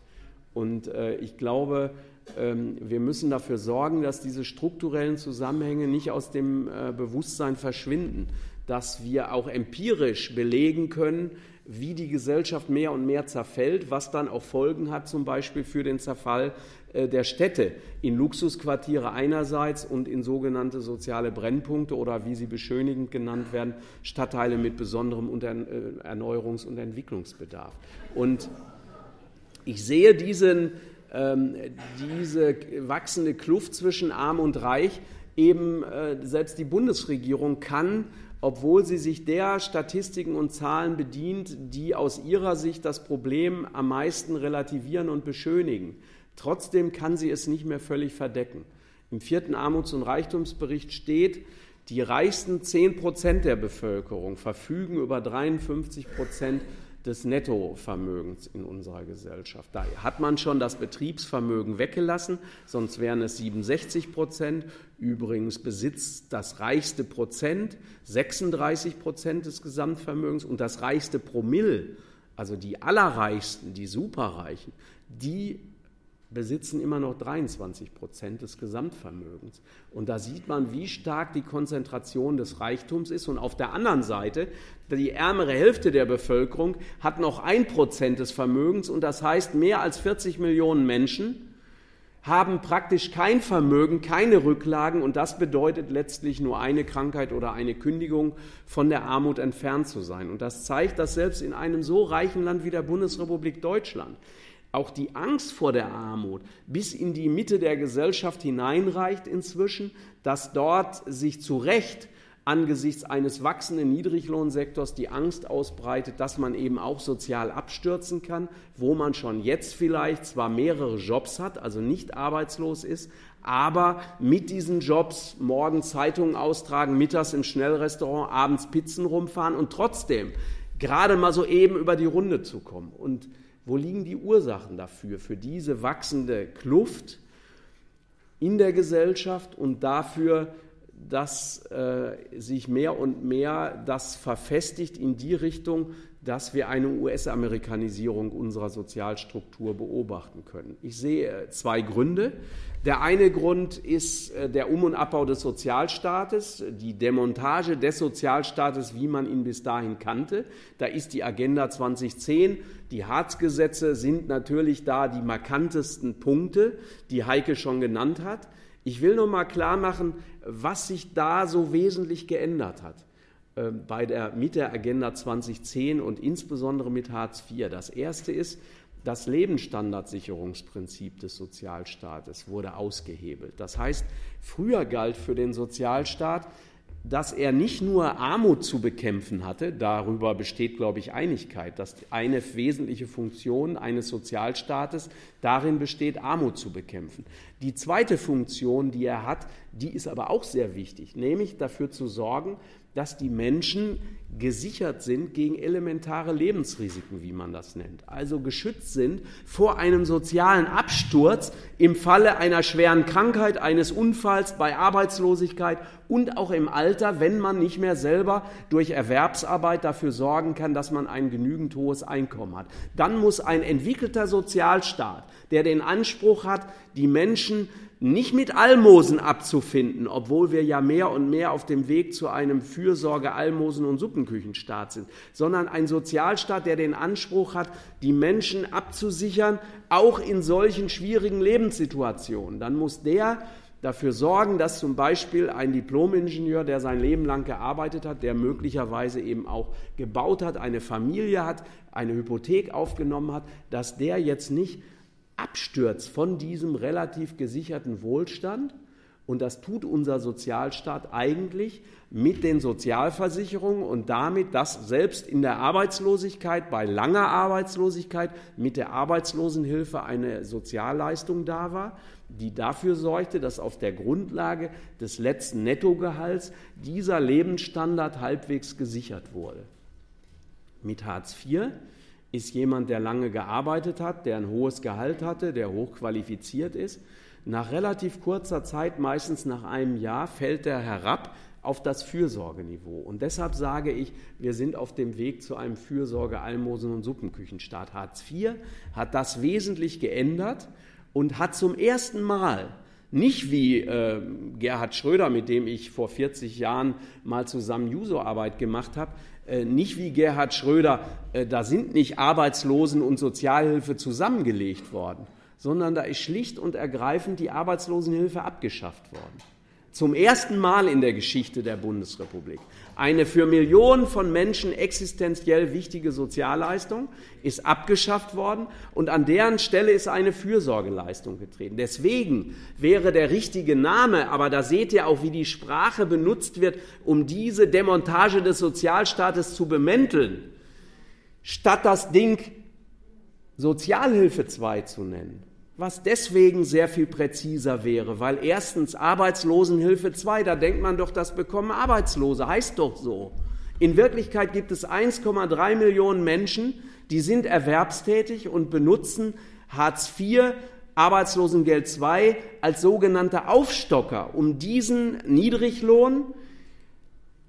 S1: Und äh, ich glaube, ähm, wir müssen dafür sorgen, dass diese strukturellen Zusammenhänge nicht aus dem Bewusstsein verschwinden, dass wir auch empirisch belegen können, wie die Gesellschaft mehr und mehr zerfällt, was dann auch Folgen hat, zum Beispiel für den Zerfall äh, der Städte in Luxusquartiere einerseits und in sogenannte soziale Brennpunkte oder wie sie beschönigend genannt werden, Stadtteile mit besonderem äh, Erneuerungs- und Entwicklungsbedarf. Und ich sehe diesen, ähm, diese wachsende Kluft zwischen Arm und Reich eben, äh, selbst die Bundesregierung kann obwohl sie sich der Statistiken und Zahlen bedient, die aus ihrer Sicht das Problem am meisten relativieren und beschönigen. Trotzdem kann sie es nicht mehr völlig verdecken. Im vierten Armuts- und Reichtumsbericht steht, die reichsten 10 Prozent der Bevölkerung verfügen über 53 Prozent des Nettovermögens in unserer Gesellschaft. Da hat man schon das Betriebsvermögen weggelassen, sonst wären es 67 Prozent. Übrigens besitzt das reichste Prozent 36 Prozent des Gesamtvermögens und das reichste Promille, also die Allerreichsten, die Superreichen, die besitzen immer noch 23 Prozent des Gesamtvermögens. Und da sieht man, wie stark die Konzentration des Reichtums ist. Und auf der anderen Seite, die ärmere Hälfte der Bevölkerung hat noch ein Prozent des Vermögens. Und das heißt, mehr als 40 Millionen Menschen haben praktisch kein Vermögen, keine Rücklagen. Und das bedeutet letztlich nur eine Krankheit oder eine Kündigung von der Armut entfernt zu sein. Und das zeigt, dass selbst in einem so reichen Land wie der Bundesrepublik Deutschland auch die Angst vor der Armut bis in die Mitte der Gesellschaft hineinreicht inzwischen, dass dort sich zu Recht angesichts eines wachsenden Niedriglohnsektors die Angst ausbreitet, dass man eben auch sozial abstürzen kann, wo man schon jetzt vielleicht zwar mehrere Jobs hat, also nicht arbeitslos ist, aber mit diesen Jobs morgen Zeitungen austragen, mittags im Schnellrestaurant, abends Pizzen rumfahren und trotzdem gerade mal so eben über die Runde zu kommen. Und wo liegen die Ursachen dafür, für diese wachsende Kluft in der Gesellschaft und dafür, dass äh, sich mehr und mehr das verfestigt in die Richtung, dass wir eine US-Amerikanisierung unserer Sozialstruktur beobachten können. Ich sehe zwei Gründe. Der eine Grund ist äh, der Um- und Abbau des Sozialstaates, die Demontage des Sozialstaates, wie man ihn bis dahin kannte. Da ist die Agenda 2010, die Hartz-Gesetze sind natürlich da die markantesten Punkte, die Heike schon genannt hat. Ich will noch mal klar machen, was sich da so wesentlich geändert hat äh, bei der, mit der Agenda 2010 und insbesondere mit Hartz IV. Das erste ist, das Lebensstandardsicherungsprinzip des Sozialstaates wurde ausgehebelt. Das heißt, früher galt für den Sozialstaat, dass er nicht nur Armut zu bekämpfen hatte, darüber besteht, glaube ich, Einigkeit, dass eine wesentliche Funktion eines Sozialstaates darin besteht, Armut zu bekämpfen. Die zweite Funktion, die er hat, die ist aber auch sehr wichtig, nämlich dafür zu sorgen, dass die Menschen gesichert sind gegen elementare Lebensrisiken, wie man das nennt. Also geschützt sind vor einem sozialen Absturz im Falle einer schweren Krankheit, eines Unfalls, bei Arbeitslosigkeit und auch im Alter, wenn man nicht mehr selber durch Erwerbsarbeit dafür sorgen kann, dass man ein genügend hohes Einkommen hat. Dann muss ein entwickelter Sozialstaat, der den Anspruch hat, die Menschen nicht mit Almosen abzufinden, obwohl wir ja mehr und mehr auf dem Weg zu einem Fürsorge, Almosen und Suppenküchenstaat sind, sondern ein Sozialstaat, der den Anspruch hat, die Menschen abzusichern, auch in solchen schwierigen Lebenssituationen. Dann muss der dafür sorgen, dass zum Beispiel ein Diplomingenieur, der sein Leben lang gearbeitet hat, der möglicherweise eben auch gebaut hat, eine Familie hat, eine Hypothek aufgenommen hat, dass der jetzt nicht abstürzt von diesem relativ gesicherten Wohlstand. Und das tut unser Sozialstaat eigentlich mit den Sozialversicherungen und damit, dass selbst in der Arbeitslosigkeit, bei langer Arbeitslosigkeit, mit der Arbeitslosenhilfe eine Sozialleistung da war, die dafür sorgte, dass auf der Grundlage des letzten Nettogehalts dieser Lebensstandard halbwegs gesichert wurde. Mit Hartz IV ist jemand, der lange gearbeitet hat, der ein hohes Gehalt hatte, der hochqualifiziert ist. Nach relativ kurzer Zeit, meistens nach einem Jahr, fällt er herab auf das Fürsorgeniveau. Und deshalb sage ich, wir sind auf dem Weg zu einem Fürsorge-, Almosen- und Suppenküchenstaat. Hartz IV hat das wesentlich geändert und hat zum ersten Mal nicht wie äh, Gerhard Schröder, mit dem ich vor 40 Jahren mal zusammen Juso-Arbeit gemacht habe, nicht wie Gerhard Schröder, äh, da sind nicht Arbeitslosen und Sozialhilfe zusammengelegt worden, sondern da ist schlicht und ergreifend die Arbeitslosenhilfe abgeschafft worden. Zum ersten Mal in der Geschichte der Bundesrepublik. Eine für Millionen von Menschen existenziell wichtige Sozialleistung ist abgeschafft worden und an deren Stelle ist eine Fürsorgeleistung getreten. Deswegen wäre der richtige Name, aber da seht ihr auch, wie die Sprache benutzt wird, um diese Demontage des Sozialstaates zu bemänteln, statt das Ding Sozialhilfe 2 zu nennen was deswegen sehr viel präziser wäre, weil erstens Arbeitslosenhilfe 2, da denkt man doch, das bekommen Arbeitslose, heißt doch so. In Wirklichkeit gibt es 1,3 Millionen Menschen, die sind erwerbstätig und benutzen Hartz IV, Arbeitslosengeld 2 als sogenannte Aufstocker, um diesen Niedriglohn,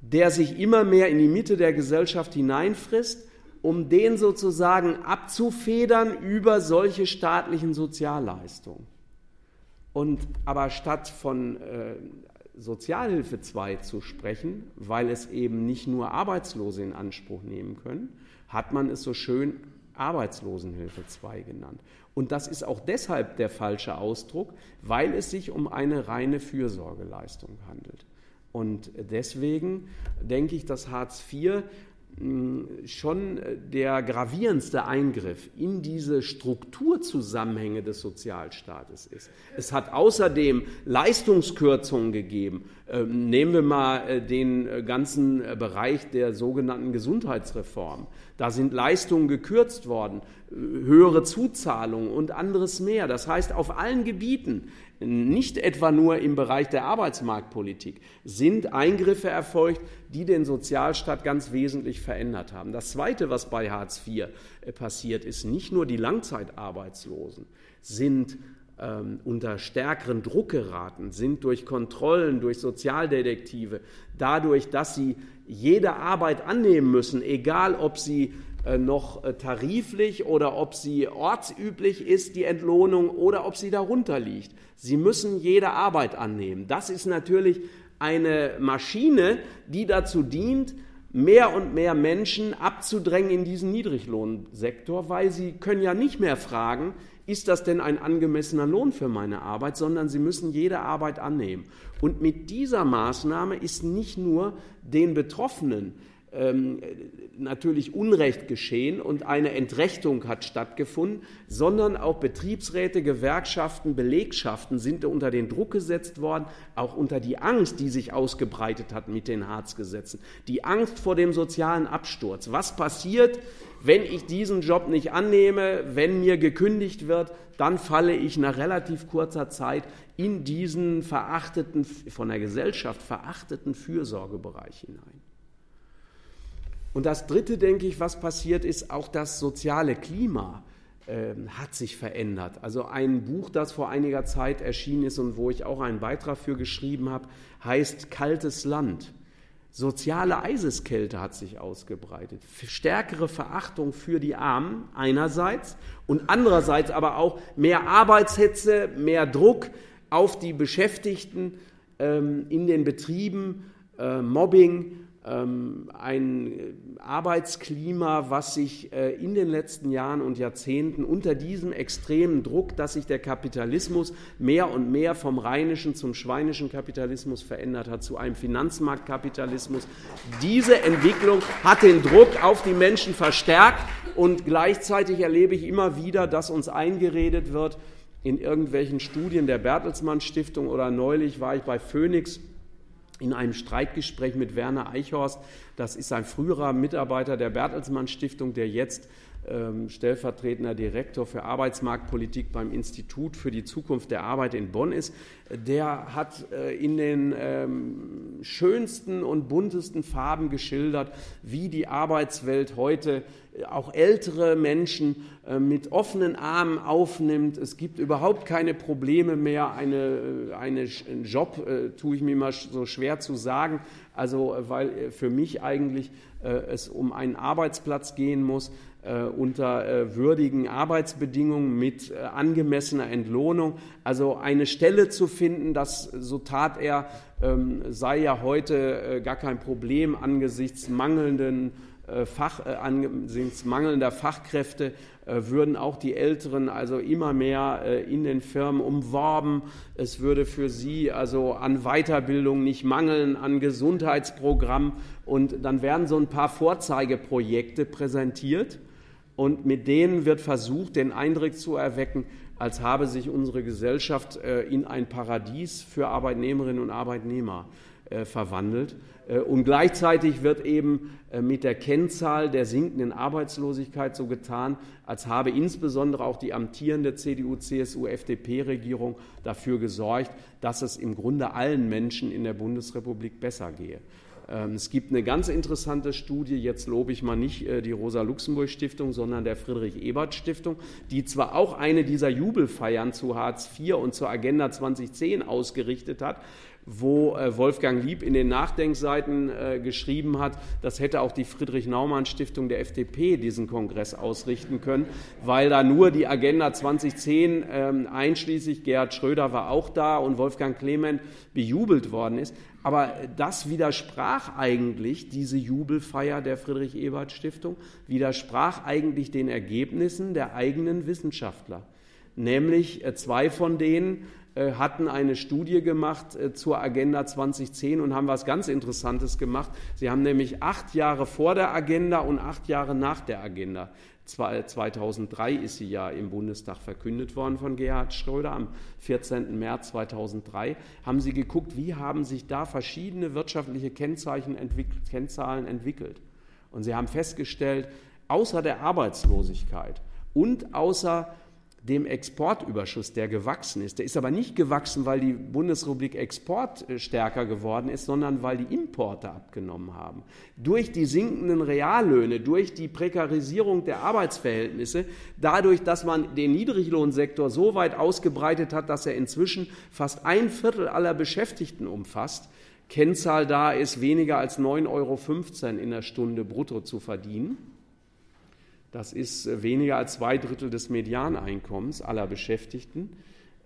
S1: der sich immer mehr in die Mitte der Gesellschaft hineinfrisst, um den sozusagen abzufedern über solche staatlichen Sozialleistungen. Und aber statt von äh, Sozialhilfe 2 zu sprechen, weil es eben nicht nur Arbeitslose in Anspruch nehmen können, hat man es so schön Arbeitslosenhilfe 2 genannt. Und das ist auch deshalb der falsche Ausdruck, weil es sich um eine reine Fürsorgeleistung handelt. Und deswegen denke ich, dass Hartz IV schon der gravierendste Eingriff in diese Strukturzusammenhänge des Sozialstaates ist. Es hat außerdem Leistungskürzungen gegeben. Ähm, nehmen wir mal äh, den äh, ganzen äh, Bereich der sogenannten Gesundheitsreform. Da sind Leistungen gekürzt worden, höhere Zuzahlungen und anderes mehr. Das heißt, auf allen Gebieten nicht etwa nur im Bereich der Arbeitsmarktpolitik, sind Eingriffe erfolgt, die den Sozialstaat ganz wesentlich verändert haben. Das Zweite, was bei Hartz IV äh, passiert, ist nicht nur die Langzeitarbeitslosen sind ähm, unter stärkeren Druck geraten, sind durch Kontrollen, durch Sozialdetektive, dadurch, dass sie jede Arbeit annehmen müssen, egal ob sie noch äh, tariflich oder ob sie ortsüblich ist, die Entlohnung, oder ob sie darunter liegt. Sie müssen jede Arbeit annehmen. Das ist natürlich eine Maschine, die dazu dient, mehr und mehr Menschen abzudrängen in diesen Niedriglohnsektor, weil sie können ja nicht mehr fragen, ist das denn ein angemessener Lohn für meine Arbeit, sondern sie müssen jede Arbeit annehmen. Und mit dieser Maßnahme ist nicht nur den Betroffenen ähm, natürlich Unrecht geschehen und eine Entrechtung hat stattgefunden, sondern auch Betriebsräte, Gewerkschaften, Belegschaften sind unter den Druck gesetzt worden, auch unter die Angst, die sich ausgebreitet hat mit den Harzgesetzen. Die Angst vor dem sozialen Absturz. Was passiert, wenn ich diesen Job nicht annehme, wenn mir gekündigt wird, dann falle ich nach relativ kurzer Zeit in diesen verachteten, von der Gesellschaft verachteten Fürsorgebereich hinein. Und das Dritte, denke ich, was passiert ist, auch das soziale Klima äh, hat sich verändert. Also ein Buch, das vor einiger Zeit erschienen ist und wo ich auch einen Beitrag für geschrieben habe, heißt Kaltes Land. Soziale Eiseskälte hat sich ausgebreitet. Stärkere Verachtung für die Armen einerseits und andererseits aber auch mehr Arbeitshetze, mehr Druck auf die Beschäftigten ähm, in den Betrieben, äh, Mobbing ähm, ein Arbeitsklima, was sich äh, in den letzten Jahren und Jahrzehnten unter diesem extremen Druck, dass sich der Kapitalismus mehr und mehr vom rheinischen zum schweinischen Kapitalismus verändert hat, zu einem Finanzmarktkapitalismus. Diese Entwicklung hat den Druck auf die Menschen verstärkt und gleichzeitig erlebe ich immer wieder, dass uns eingeredet wird, in irgendwelchen Studien der Bertelsmann Stiftung oder neulich war ich bei Phoenix in einem Streitgespräch mit Werner Eichhorst. Das ist ein früherer Mitarbeiter der Bertelsmann Stiftung, der jetzt ähm, stellvertretender Direktor für Arbeitsmarktpolitik beim Institut für die Zukunft der Arbeit in Bonn ist. Der hat äh, in den ähm, schönsten und buntesten Farben geschildert, wie die Arbeitswelt heute äh, auch ältere Menschen äh, mit offenen Armen aufnimmt. Es gibt überhaupt keine Probleme mehr. Eine, eine, einen Job tue ich mir mal so schwer zu sagen, also weil für mich eigentlich es um einen Arbeitsplatz gehen muss, äh, unter äh, würdigen Arbeitsbedingungen mit äh, angemessener Entlohnung. Also eine Stelle zu finden, das, so tat er, ähm, sei ja heute gar kein Problem angesichts mangelnden Fach, angesichts mangelnder Fachkräfte würden auch die Älteren also immer mehr in den Firmen umworben. Es würde für sie also an Weiterbildung nicht mangeln, an Gesundheitsprogrammen. Und dann werden so ein paar Vorzeigeprojekte präsentiert und mit denen wird versucht, den Eindruck zu erwecken, als habe sich unsere Gesellschaft äh, in ein Paradies für Arbeitnehmerinnen und Arbeitnehmer äh, verwandelt. Äh, und gleichzeitig wird eben mit der Kennzahl der sinkenden Arbeitslosigkeit so getan, als habe insbesondere auch die amtierende CDU, CSU, FDP-Regierung dafür gesorgt, dass es im Grunde allen Menschen in der Bundesrepublik besser gehe. Ähm, es gibt eine ganz interessante Studie, jetzt lobe ich mal nicht äh, die Rosa-Luxemburg-Stiftung, sondern der Friedrich-Ebert-Stiftung, die zwar auch eine dieser Jubelfeiern zu Hartz IV und zur Agenda 2010 ausgerichtet hat, wo äh, Wolfgang Lieb in den Nachdenkseiten äh, geschrieben hat, das hätte auch die Friedrich-Naumann-Stiftung der FDP diesen Kongress ausrichten können, weil da nur die Agenda 2010 ähm, einschließlich Gerhard Schröder war auch da und Wolfgang Clement bejubelt worden ist. Aber das widersprach eigentlich, diese Jubelfeier der Friedrich-Ebert-Stiftung, widersprach eigentlich den Ergebnissen der eigenen Wissenschaftler. Nämlich äh, zwei von denen hatten eine Studie gemacht äh, zur Agenda 2010 und haben was ganz Interessantes gemacht. Sie haben nämlich acht Jahre vor der Agenda und acht Jahre nach der Agenda 2003 ist sie ja im Bundestag verkündet worden von Gerhard Schröder am 14. März 2003. Haben Sie geguckt, wie haben sich da verschiedene wirtschaftliche Kennzeichen entwickelt, Kennzahlen entwickelt? Und Sie haben festgestellt, außer der Arbeitslosigkeit und außer dem Exportüberschuss, der gewachsen ist. Der ist aber nicht gewachsen, weil die Bundesrepublik exportstärker geworden ist, sondern weil die Importe abgenommen haben. Durch die sinkenden Reallöhne, durch die Prekarisierung der Arbeitsverhältnisse, dadurch, dass man den Niedriglohnsektor so weit ausgebreitet hat, dass er inzwischen fast ein Viertel aller Beschäftigten umfasst, Kennzahl da ist, weniger als 9,15 Euro in der Stunde brutto zu verdienen Das ist weniger als zwei Drittel des Medianeinkommens aller Beschäftigten.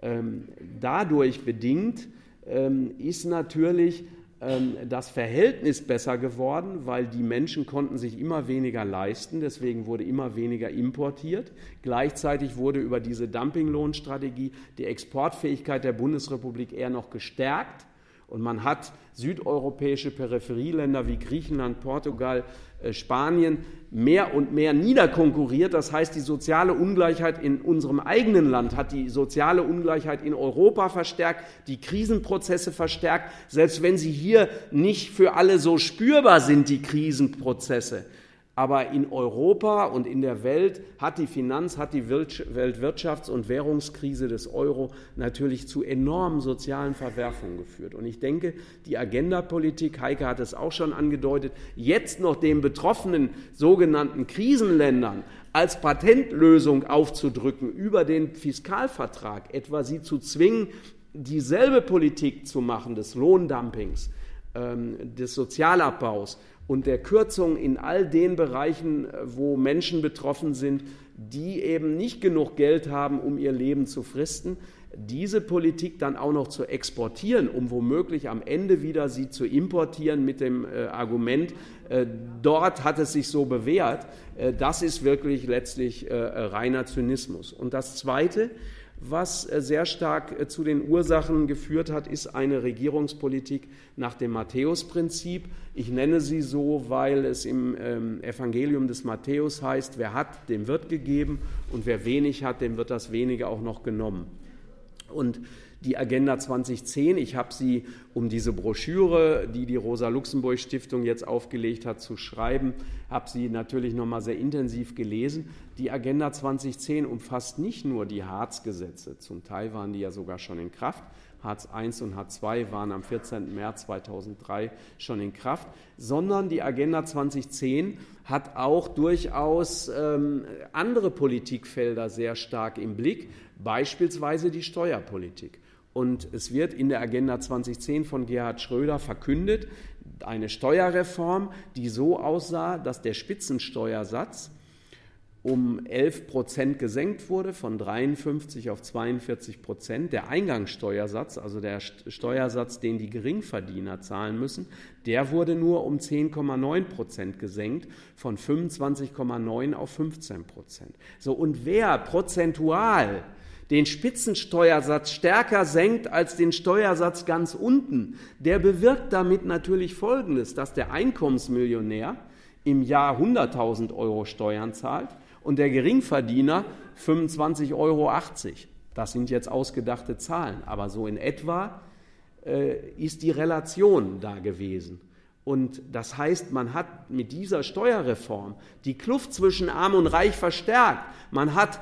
S1: Ähm, dadurch bedingt ähm, ist natürlich ähm, das Verhältnis besser geworden, weil die Menschen konnten sich immer weniger leisten, deswegen wurde immer weniger importiert. Gleichzeitig wurde über diese Dumpinglohnstrategie die Exportfähigkeit der Bundesrepublik eher noch gestärkt und man hat südeuropäische Peripherieländer wie Griechenland, Portugal, äh, Spanien mehr und mehr niederkonkurriert. Das heißt, die soziale Ungleichheit in unserem eigenen Land hat die soziale Ungleichheit in Europa verstärkt, die Krisenprozesse verstärkt, selbst wenn sie hier nicht für alle so spürbar sind, die Krisenprozesse. Aber in Europa und in der Welt hat die Finanz-, hat die Weltwirtschafts- und Währungskrise des Euro natürlich zu enormen sozialen Verwerfungen geführt. Und ich denke, die Agendapolitik, Heike hat es auch schon angedeutet, jetzt noch den betroffenen sogenannten Krisenländern als Patentlösung aufzudrücken über den Fiskalvertrag, etwa sie zu zwingen, dieselbe Politik zu machen des Lohndumpings, ähm, des Sozialabbaus und der Kürzung in all den Bereichen, äh, wo Menschen betroffen sind, die eben nicht genug Geld haben, um ihr Leben zu fristen, diese Politik dann auch noch zu exportieren, um womöglich am Ende wieder sie zu importieren mit dem äh, Argument, äh, dort hat es sich so bewährt, äh, das ist wirklich letztlich reiner Zynismus. Und das Zweite, was äh, sehr stark äh, zu den Ursachen geführt hat, ist eine Regierungspolitik nach dem Matthäus-Prinzip. Ich nenne sie so, weil es im ähm, Evangelium des Matthäus heißt, wer hat, dem wird gegeben und wer wenig hat, dem wird das wenige auch noch genommen. Und die Agenda 2010. Ich habe sie, um diese Broschüre, die die Rosa-Luxemburg-Stiftung jetzt aufgelegt hat, zu schreiben, habe sie natürlich noch mal sehr intensiv gelesen. Die Agenda 2010 umfasst nicht nur die Harz-Gesetze, zum Teil waren die ja sogar schon in Kraft, Hartz I und Hartz II waren am 14. März 2003 schon in Kraft, sondern die Agenda 2010 hat auch durchaus ähm, andere Politikfelder sehr stark im Blick, beispielsweise die Steuerpolitik. Und es wird in der Agenda 2010 von Gerhard Schröder verkündet, eine Steuerreform, die so aussah, dass der Spitzensteuersatz um 11 Prozent gesenkt wurde, von 53 auf 42 Prozent. Der Eingangssteuersatz, also der Steuersatz, den die Geringverdiener zahlen müssen, der wurde nur um 10,9 Prozent gesenkt, von 25,9 auf 15 Prozent. So, und wer prozentual den Spitzensteuersatz stärker senkt als den Steuersatz ganz unten, der bewirkt damit natürlich Folgendes, dass der Einkommensmillionär im Jahr 100.000 Euro Steuern zahlt und der Geringverdiener 25,80 Euro. Das sind jetzt ausgedachte Zahlen, aber so in etwa äh, ist die Relation da gewesen. Und das heißt, man hat mit dieser Steuerreform die Kluft zwischen Arm und Reich verstärkt. Man hat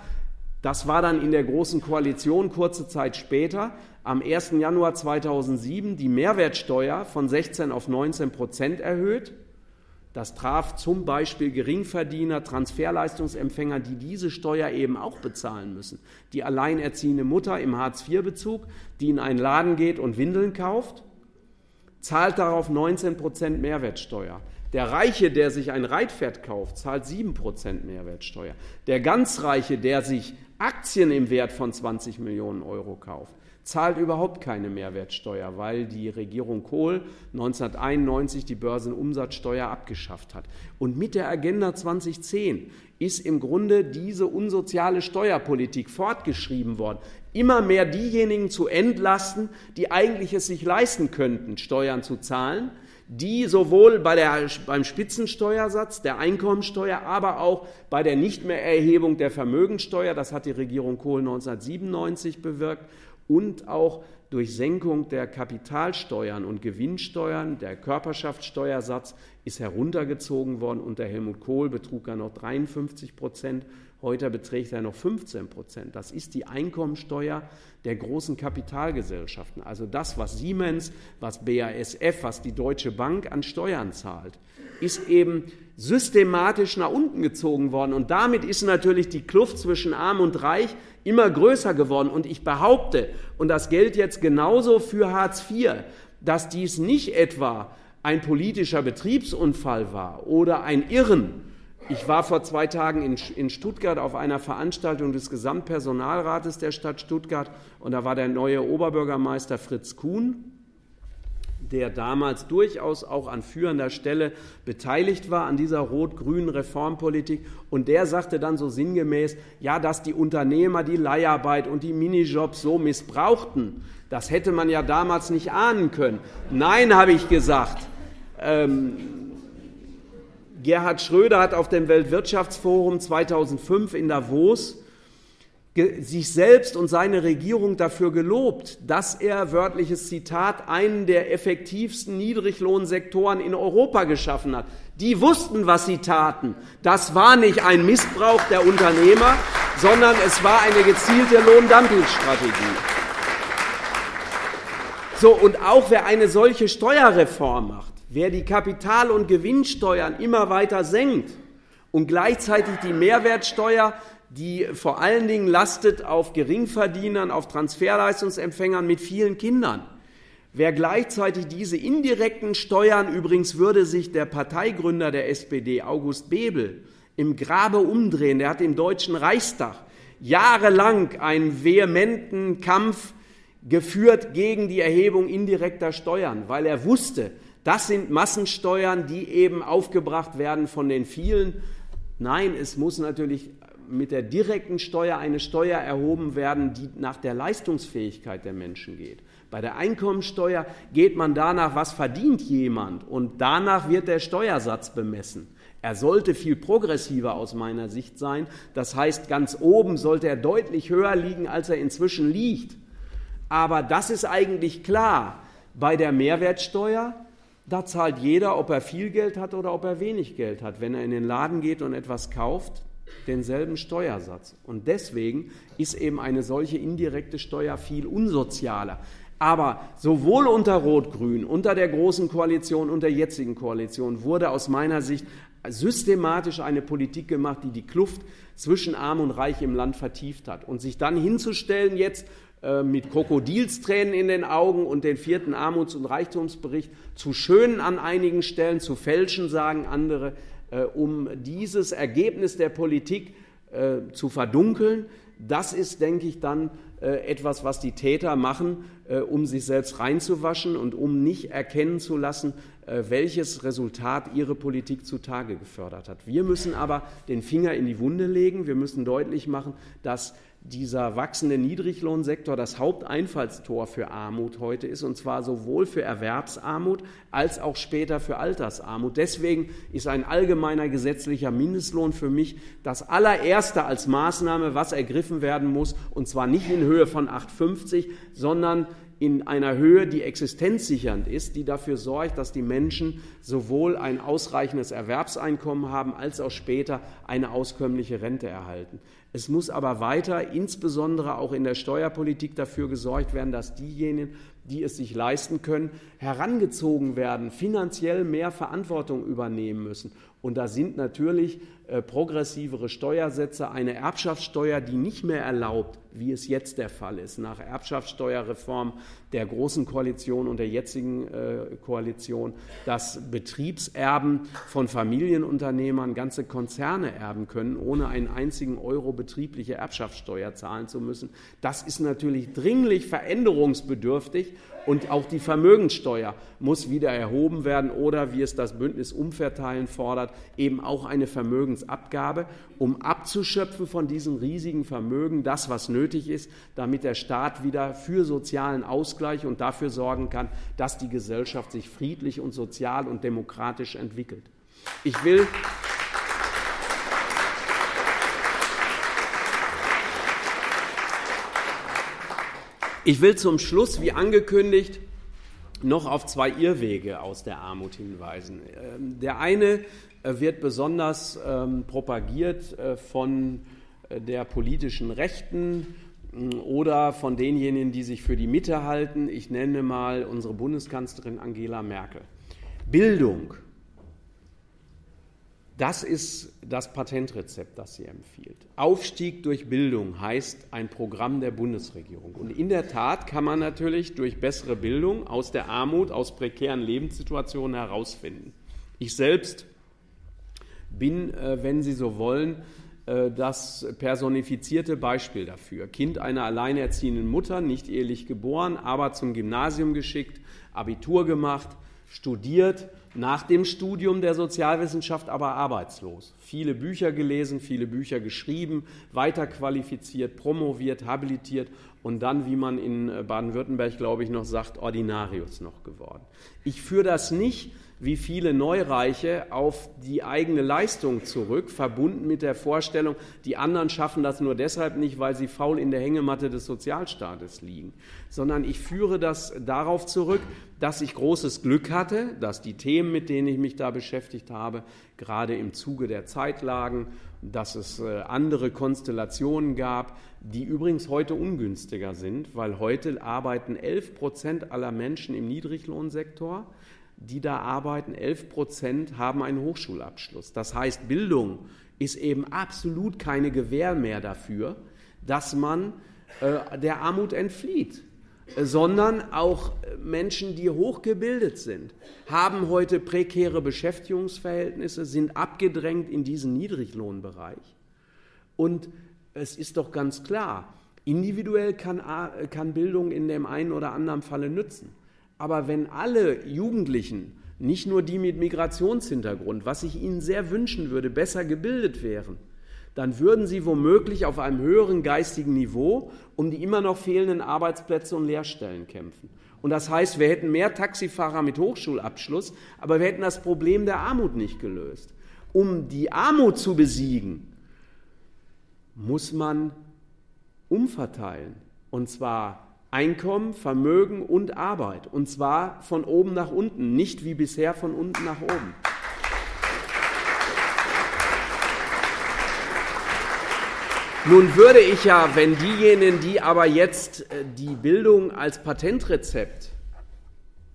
S1: das war dann in der Großen Koalition kurze Zeit später, am 1. Januar 2007, die Mehrwertsteuer von 16 auf 19 Prozent erhöht. Das traf zum Beispiel Geringverdiener, Transferleistungsempfänger, die diese Steuer eben auch bezahlen müssen. Die alleinerziehende Mutter im Hartz-IV-Bezug, die in einen Laden geht und Windeln kauft, zahlt darauf 19 Prozent Mehrwertsteuer. Der Reiche, der sich ein Reitpferd kauft, zahlt 7 Prozent Mehrwertsteuer. Der Ganzreiche, der sich Aktien im Wert von 20 Millionen Euro kauft, zahlt überhaupt keine Mehrwertsteuer, weil die Regierung Kohl 1991 die Börsenumsatzsteuer abgeschafft hat. Und mit der Agenda 2010 ist im Grunde diese unsoziale Steuerpolitik fortgeschrieben worden. Immer mehr diejenigen zu entlasten, die eigentlich es sich leisten könnten, Steuern zu zahlen, die sowohl bei der, beim Spitzensteuersatz, der Einkommensteuer, aber auch bei der Nichtmehrerhebung der Vermögensteuer, das hat die Regierung Kohl 1997 bewirkt, und auch durch Senkung der Kapitalsteuern und Gewinnsteuern, der Körperschaftssteuersatz ist heruntergezogen worden. Unter Helmut Kohl betrug er noch 53 Prozent. Heute beträgt er noch 15 Prozent. Das ist die Einkommensteuer der großen Kapitalgesellschaften. Also das, was Siemens, was BASF, was die Deutsche Bank an Steuern zahlt, ist eben systematisch nach unten gezogen worden. Und damit ist natürlich die Kluft zwischen Arm und Reich immer größer geworden. Und ich behaupte, und das gilt jetzt genauso für Hartz IV, dass dies nicht etwa ein politischer Betriebsunfall war oder ein Irren, Ich war vor zwei Tagen in, in, Stuttgart auf einer Veranstaltung des Gesamtpersonalrates der Stadt Stuttgart und da war der neue Oberbürgermeister Fritz Kuhn, der damals durchaus auch an führender Stelle beteiligt war an dieser rot-grünen Reformpolitik. Und der sagte dann so sinngemäß, ja, dass die Unternehmer die Leiharbeit und die Minijobs so missbrauchten, das hätte man ja damals nicht ahnen können. Nein, habe ich gesagt. Ähm, Gerhard Schröder hat auf dem Weltwirtschaftsforum 2005 in Davos sich selbst und seine Regierung dafür gelobt, dass er, wörtliches Zitat, einen der effektivsten Niedriglohnsektoren in Europa geschaffen hat. Die wussten, was sie taten. Das war nicht ein Missbrauch der Unternehmer, sondern es war eine gezielte Lohndumpingstrategie. So, und auch wer eine solche Steuerreform macht, wer die Kapital- und Gewinnsteuern immer weiter senkt und gleichzeitig die Mehrwertsteuer die vor allen Dingen lastet auf Geringverdienern, auf Transferleistungsempfängern mit vielen Kindern. Wer gleichzeitig diese indirekten Steuern, übrigens würde sich der Parteigründer der SPD, August Bebel, im Grabe umdrehen, der hat im Deutschen Reichstag jahrelang einen vehementen Kampf geführt gegen die Erhebung indirekter Steuern, weil er wusste, das sind Massensteuern, die eben aufgebracht werden von den vielen. Nein, es muss natürlich mit der direkten Steuer eine Steuer erhoben werden, die nach der Leistungsfähigkeit der Menschen geht. Bei der Einkommensteuer geht man danach, was verdient jemand, und danach wird der Steuersatz bemessen. Er sollte viel progressiver aus meiner Sicht sein. Das heißt, ganz oben sollte er deutlich höher liegen, als er inzwischen liegt. Aber das ist eigentlich klar. Bei der Mehrwertsteuer, da zahlt jeder, ob er viel Geld hat oder ob er wenig Geld hat. Wenn er in den Laden geht und etwas kauft, denselben Steuersatz. Und deswegen ist eben eine solche indirekte Steuer viel unsozialer. Aber sowohl unter Rot-Grün, unter der Großen Koalition und der jetzigen Koalition wurde aus meiner Sicht systematisch eine Politik gemacht, die die Kluft zwischen Arm und Reich im Land vertieft hat. Und sich dann hinzustellen jetzt äh, mit Krokodilstränen in den Augen und den vierten Armuts- und Reichtumsbericht zu schönen an einigen Stellen, zu fälschen, sagen andere, äh, um dieses Ergebnis der Politik äh, zu verdunkeln. Das ist, denke ich, dann äh, etwas, was die Täter machen, um sich selbst reinzuwaschen und um nicht erkennen zu lassen, welches Resultat ihre Politik zutage gefördert hat. Wir müssen aber den Finger in die Wunde legen. Wir müssen deutlich machen, dass dieser wachsende Niedriglohnsektor das Haupteinfallstor für Armut heute ist, und zwar sowohl für Erwerbsarmut als auch später für Altersarmut. Deswegen ist ein allgemeiner gesetzlicher Mindestlohn für mich das allererste als Maßnahme, was ergriffen werden muss, und zwar nicht in Höhe von 8,50, sondern in einer Höhe, die existenzsichernd ist, die dafür sorgt, dass die Menschen sowohl ein ausreichendes Erwerbseinkommen haben, als auch später eine auskömmliche Rente erhalten. Es muss aber weiter, insbesondere auch in der Steuerpolitik, dafür gesorgt werden, dass diejenigen, die es sich leisten können, herangezogen werden, finanziell mehr Verantwortung übernehmen müssen. Und da sind natürlich äh, progressivere Steuersätze, eine Erbschaftssteuer, die nicht mehr erlaubt, wie es jetzt der Fall ist, nach Erbschaftssteuerreform der Großen Koalition und der jetzigen äh, Koalition, dass Betriebserben von Familienunternehmern ganze Konzerne erben können, ohne einen einzigen Euro betriebliche Erbschaftssteuer zahlen zu müssen. Das ist natürlich dringlich veränderungsbedürftig und auch die Vermögenssteuer muss wieder erhoben werden oder, wie es das Bündnis Umverteilen fordert, eben auch eine Vermögensabgabe, um abzuschöpfen von diesem riesigen Vermögen das, was nötig ist, damit der Staat wieder für sozialen Ausgleich und dafür sorgen kann, dass die Gesellschaft sich friedlich und sozial und demokratisch entwickelt. Ich will Ich will zum Schluss, wie angekündigt, noch auf zwei Irrwege aus der Armut hinweisen. Ähm, der eine äh, wird besonders ähm, propagiert äh, von äh, der politischen Rechten oder von denjenigen, die sich für die Mitte halten. Ich nenne mal unsere Bundeskanzlerin Angela Merkel. Bildung das ist das Patentrezept, das sie empfiehlt. Aufstieg durch Bildung heißt ein Programm der Bundesregierung. Und in der Tat kann man natürlich durch bessere Bildung aus der Armut, aus prekären Lebenssituationen herausfinden. Ich selbst bin, äh, wenn Sie so wollen, äh, das personifizierte Beispiel dafür. Kind einer alleinerziehenden Mutter, nicht ehelich geboren, aber zum Gymnasium geschickt, Abitur gemacht, studiert, nach dem Studium der Sozialwissenschaft aber arbeitslos. Viele Bücher gelesen, viele Bücher geschrieben, weiterqualifiziert, promoviert, habilitiert und dann, wie man in Baden-Württemberg, glaube ich, noch sagt, Ordinarius noch geworden. Ich führe das nicht wie viele Neureiche auf die eigene Leistung zurück, verbunden mit der Vorstellung, die anderen schaffen das nur deshalb nicht, weil sie faul in der Hängematte des Sozialstaates liegen, sondern ich führe das darauf zurück, dass ich großes Glück hatte, dass die Themen, mit denen ich mich da beschäftigt habe, gerade im Zuge der Zeitlagen, dass es äh, andere Konstellationen gab, die übrigens heute ungünstiger sind, weil heute arbeiten 11 Prozent aller Menschen im Niedriglohnsektor die da arbeiten, 11 Prozent haben einen Hochschulabschluss. Das heißt, Bildung ist eben absolut keine Gewähr mehr dafür, dass man äh, der Armut entflieht, sondern auch Menschen, die hochgebildet sind, haben heute prekäre Beschäftigungsverhältnisse, sind abgedrängt in diesen Niedriglohnbereich. Und es ist doch ganz klar, individuell kann, kann Bildung in dem einen oder anderen Falle nützen. Aber wenn alle Jugendlichen, nicht nur die mit Migrationshintergrund, was ich ihnen sehr wünschen würde, besser gebildet wären, dann würden sie womöglich auf einem höheren geistigen Niveau um die immer noch fehlenden Arbeitsplätze und Lehrstellen kämpfen. Und das heißt, wir hätten mehr Taxifahrer mit Hochschulabschluss, aber wir hätten das Problem der Armut nicht gelöst. Um die Armut zu besiegen, muss man umverteilen. Und zwar Einkommen, Vermögen und Arbeit. Und zwar von oben nach unten, nicht wie bisher von unten nach oben. Nun würde ich ja, wenn diejenigen, die aber jetzt äh, die Bildung als Patentrezept,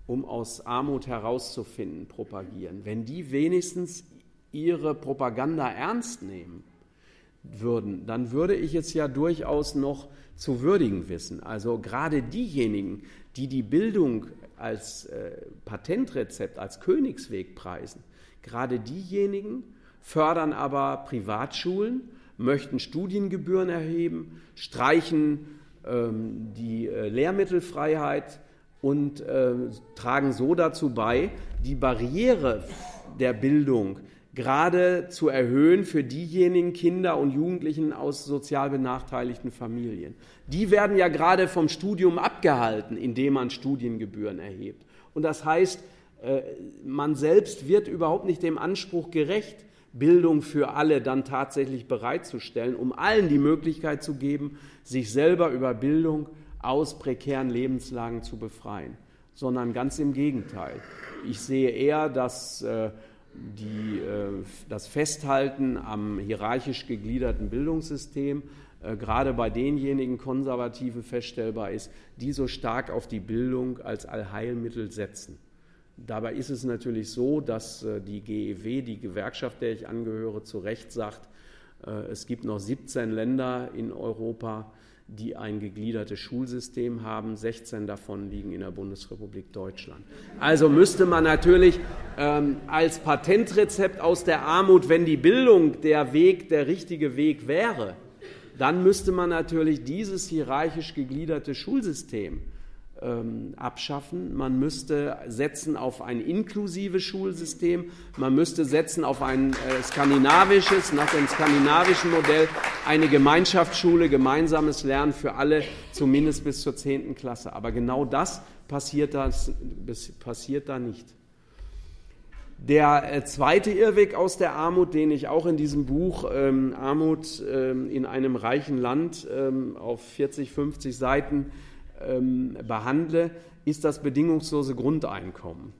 S1: um aus Armut herauszufinden, propagieren, wenn die wenigstens ihre Propaganda ernst nehmen würden, dann würde ich es ja durchaus noch zu würdigen wissen. Also gerade diejenigen, die die Bildung als äh, Patentrezept, als Königsweg preisen, gerade diejenigen fördern aber Privatschulen, möchten Studiengebühren erheben, streichen ähm, die äh, Lehrmittelfreiheit und äh, tragen so dazu bei, die Barriere der Bildung gerade zu erhöhen für diejenigen Kinder und Jugendlichen aus sozial benachteiligten Familien. Die werden ja gerade vom Studium abgehalten, indem man Studiengebühren erhebt. Und das heißt, äh, man selbst wird überhaupt nicht dem Anspruch gerecht, Bildung für alle dann tatsächlich bereitzustellen, um allen die Möglichkeit zu geben, sich selber über Bildung aus prekären Lebenslagen zu befreien, sondern ganz im Gegenteil. Ich sehe eher, dass äh, die, äh, das Festhalten am hierarchisch gegliederten Bildungssystem äh, gerade bei denjenigen Konservativen feststellbar ist, die so stark auf die Bildung als Allheilmittel setzen. Dabei ist es natürlich so, dass äh, die GEW, die Gewerkschaft, der ich angehöre, zu Recht sagt, es gibt noch 17 Länder in Europa, die ein gegliedertes Schulsystem haben. 16 davon liegen in der Bundesrepublik Deutschland. Also müsste man natürlich ähm, als Patentrezept aus der Armut, wenn die Bildung der Weg, der richtige Weg wäre, dann müsste man natürlich dieses hierarchisch gegliederte Schulsystem ähm, abschaffen. Man müsste setzen auf ein inklusives Schulsystem. Man müsste setzen auf ein äh, skandinavisches, nach dem skandinavischen Modell, eine Gemeinschaftsschule, gemeinsames Lernen für alle, zumindest bis zur 10. Klasse. Aber genau das passiert, das, passiert da nicht. Der äh, zweite Irrweg aus der Armut, den ich auch in diesem Buch ähm, Armut ähm, in einem reichen Land ähm, auf 40, 50 Seiten ähm, behandle, ist das bedingungslose Grundeinkommen.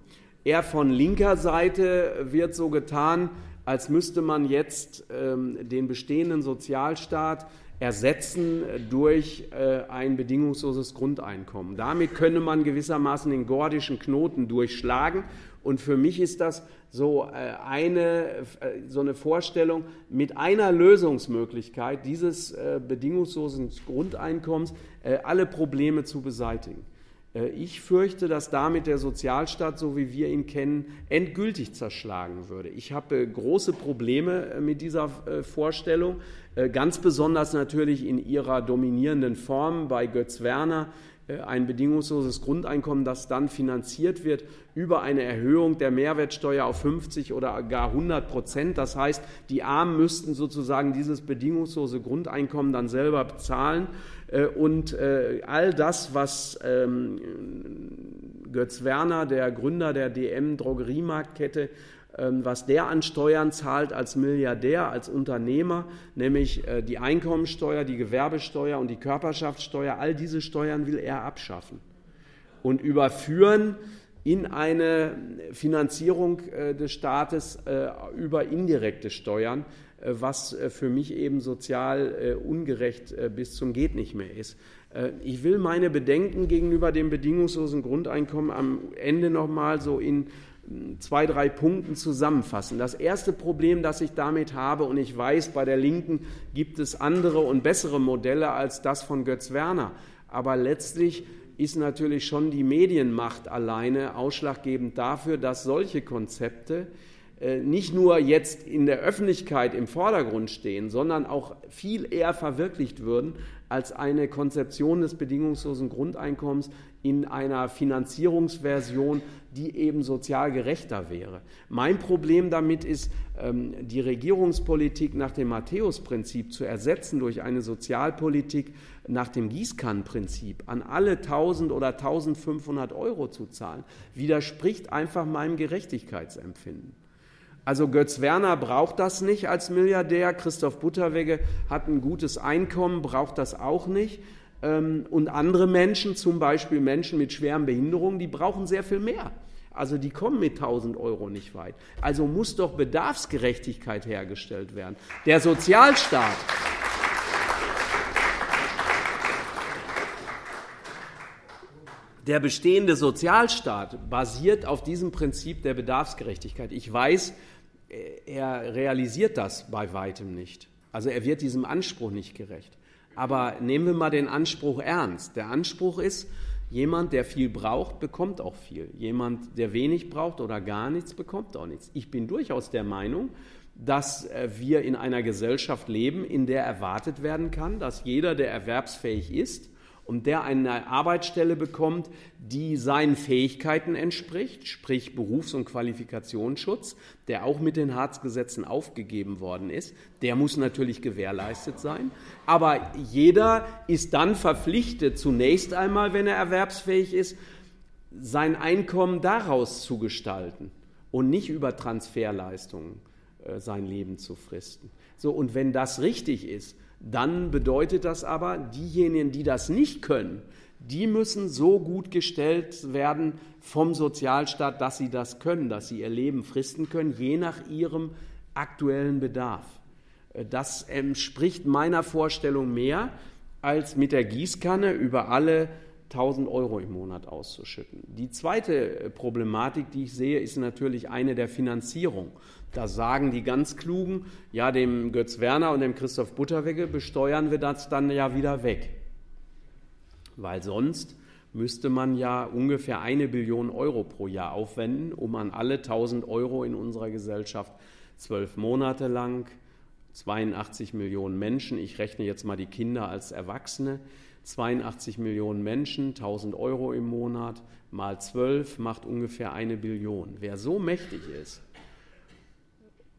S1: Eher von linker Seite wird so getan, als müsste man jetzt ähm, den bestehenden Sozialstaat ersetzen durch äh, ein bedingungsloses Grundeinkommen. Damit könne man gewissermaßen den gordischen Knoten durchschlagen. Und für mich ist das so äh, eine, äh, so eine Vorstellung mit einer Lösungsmöglichkeit dieses bedingungslosen Grundeinkommens alle Probleme zu beseitigen. Äh, ich fürchte, dass damit der Sozialstaat, so wie wir ihn kennen, endgültig zerschlagen würde. Ich habe große Probleme mit dieser Vorstellung, ganz besonders natürlich in ihrer dominierenden Form bei Götz Werner, ein bedingungsloses Grundeinkommen, das dann finanziert wird über eine Erhöhung der Mehrwertsteuer auf 50 oder gar 100 Prozent. Das heißt, die Armen müssten sozusagen dieses bedingungslose Grundeinkommen dann selber bezahlen. Äh, und äh, all das, was ähm, Götz Werner, der Gründer der DM Drogeriemarktkette, ähm, was der an Steuern zahlt als Milliardär, als Unternehmer, nämlich äh, die Einkommensteuer, die Gewerbesteuer und die Körperschaftssteuer, all diese Steuern will er abschaffen und überführen in eine Finanzierung des Staates über indirekte Steuern, äh, was äh, für mich eben sozial äh, ungerecht bis zum geht nicht mehr ist. Ich will meine Bedenken gegenüber dem bedingungslosen Grundeinkommen am Ende noch mal so in hm, zwei, drei Punkten zusammenfassen. Das erste Problem, das ich damit habe, und ich weiß, bei der Linken gibt es andere und bessere Modelle als das von Götz Werner, aber letztlich ist natürlich schon die Medienmacht alleine ausschlaggebend dafür, dass solche Konzepte äh, nicht nur jetzt in der Öffentlichkeit im Vordergrund stehen, sondern auch viel eher verwirklicht würden als eine Konzeption des bedingungslosen Grundeinkommens in einer Finanzierungsversion, die eben sozial gerechter wäre. Mein Problem damit ist, ähm, die Regierungspolitik nach dem Matthäus-Prinzip zu ersetzen durch eine Sozialpolitik nach dem Gießkannenprinzip an alle 1000 oder 1500 Euro zu zahlen, widerspricht einfach meinem Gerechtigkeitsempfinden. Also Götz Werner braucht das nicht als Milliardär, Christoph Butterwegge hat ein gutes Einkommen, braucht das auch nicht. Ähm, und andere Menschen, zum Beispiel Menschen mit schweren Behinderungen, die brauchen sehr viel mehr. Also die kommen mit 1000 Euro nicht weit. Also muss doch Bedarfsgerechtigkeit hergestellt werden. Der Sozialstaat. Der bestehende Sozialstaat basiert auf diesem Prinzip der Bedarfsgerechtigkeit. Ich weiß, er realisiert das bei weitem nicht. Also er wird diesem Anspruch nicht gerecht. Aber nehmen wir mal den Anspruch ernst. Der Anspruch ist, jemand, der viel braucht, bekommt auch viel. Jemand, der wenig braucht oder gar nichts, bekommt auch nichts. Ich bin durchaus der Meinung, dass äh, wir in einer Gesellschaft leben, in der erwartet werden kann, dass jeder, der erwerbsfähig ist, und der eine Arbeitsstelle bekommt, die seinen Fähigkeiten entspricht, sprich Berufs- und Qualifikationsschutz, der auch mit den Harzgesetzen aufgegeben worden ist, der muss natürlich gewährleistet sein. Aber jeder ist dann verpflichtet, zunächst einmal, wenn er erwerbsfähig ist, sein Einkommen daraus zu gestalten und nicht über Transferleistungen äh, sein Leben zu fristen. So, und wenn das richtig ist, dann bedeutet das aber, diejenigen, die das nicht können, die müssen so gut gestellt werden vom Sozialstaat, dass sie das können, dass sie ihr Leben fristen können, je nach ihrem aktuellen Bedarf. Das entspricht meiner Vorstellung mehr, als mit der Gießkanne über alle 1000 Euro im Monat auszuschütten. Die zweite Problematik, die ich sehe, ist natürlich eine der Finanzierung. Da sagen die ganz Klugen, ja, dem Götz Werner und dem Christoph Butterwegge besteuern wir das dann ja wieder weg. Weil sonst müsste man ja ungefähr eine Billion Euro pro Jahr aufwenden, um an alle 1000 Euro in unserer Gesellschaft zwölf Monate lang, 82 Millionen Menschen, ich rechne jetzt mal die Kinder als Erwachsene, 82 Millionen Menschen, 1000 Euro im Monat mal 12 macht ungefähr eine Billion. Wer so mächtig ist,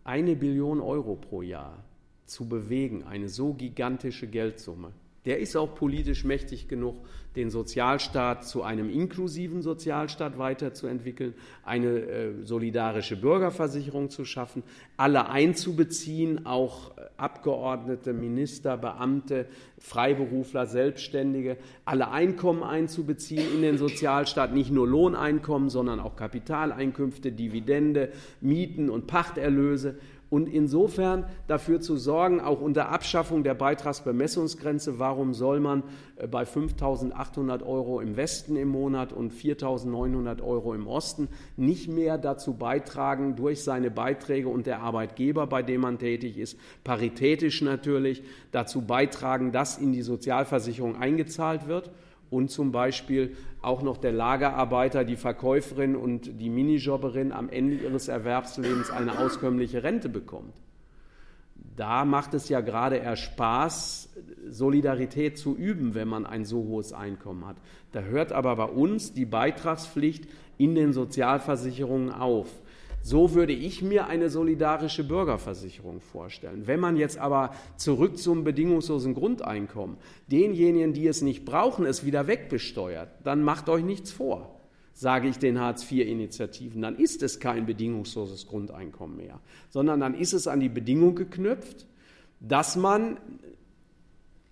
S1: eine Billion Euro pro Jahr zu bewegen, eine so gigantische Geldsumme, der ist auch politisch mächtig genug, den Sozialstaat zu einem inklusiven Sozialstaat weiterzuentwickeln, eine äh, solidarische Bürgerversicherung zu schaffen, alle einzubeziehen, auch äh, Abgeordnete, Minister, Beamte, Freiberufler, Selbstständige, alle Einkommen einzubeziehen in den Sozialstaat, nicht nur Lohneinkommen, sondern auch Kapitaleinkünfte, Dividende, Mieten und Pachterlöse und insofern dafür zu sorgen, auch unter Abschaffung der Beitragsbemessungsgrenze, warum soll man äh, bei 5.800 Euro im Westen im Monat und 4.900 Euro im Osten nicht mehr dazu beitragen, durch seine Beiträge und der Arbeitgeber, bei dem man tätig ist, paritätisch natürlich, dazu beitragen, dass in die Sozialversicherung eingezahlt wird und zum Beispiel auch noch der Lagerarbeiter, die Verkäuferin und die Minijobberin am Ende ihres Erwerbslebens eine auskömmliche Rente bekommt. Da macht es ja gerade eher Spaß, Solidarität zu üben, wenn man ein so hohes Einkommen hat. Da hört aber bei uns die Beitragspflicht in den Sozialversicherungen auf. So würde ich mir eine solidarische Bürgerversicherung vorstellen. Wenn man jetzt aber zurück zum bedingungslosen Grundeinkommen denjenigen, die es nicht brauchen, es wieder wegbesteuert, dann macht euch nichts vor, sage ich den Hartz-IV-Initiativen. Dann ist es kein bedingungsloses Grundeinkommen mehr, sondern dann ist es an die Bedingung geknüpft, dass man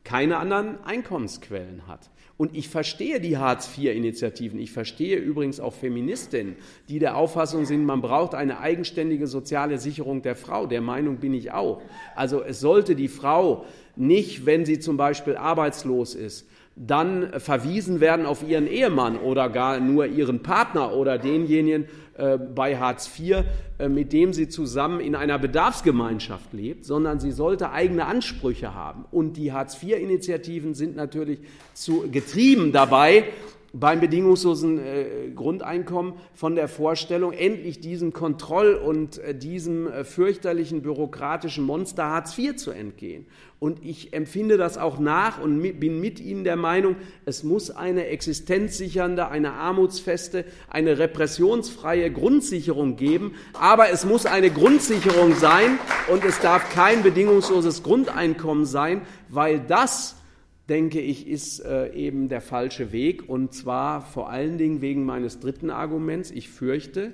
S1: keine anderen Einkommensquellen hat. Und ich verstehe die Hartz-IV-Initiativen. Ich verstehe übrigens auch Feministinnen, die der Auffassung sind, man braucht eine eigenständige soziale Sicherung der Frau. Der Meinung bin ich auch. Also es sollte die Frau nicht, wenn sie zum Beispiel arbeitslos ist, dann verwiesen werden auf ihren Ehemann oder gar nur ihren Partner oder denjenigen äh, bei Hartz IV, äh, mit dem sie zusammen in einer Bedarfsgemeinschaft lebt, sondern sie sollte eigene Ansprüche haben. Und die Hartz IV-Initiativen sind natürlich zu, getrieben dabei, beim bedingungslosen äh, Grundeinkommen von der Vorstellung, endlich diesem Kontroll- und äh, diesem äh, fürchterlichen bürokratischen Monster Hartz IV zu entgehen. Und ich empfinde das auch nach und mit, bin mit Ihnen der Meinung, es muss eine existenzsichernde, eine armutsfeste, eine repressionsfreie Grundsicherung geben. Aber es muss eine Grundsicherung sein und es darf kein bedingungsloses Grundeinkommen sein, weil das denke ich, ist äh, eben der falsche Weg. Und zwar vor allen Dingen wegen meines dritten Arguments. Ich fürchte,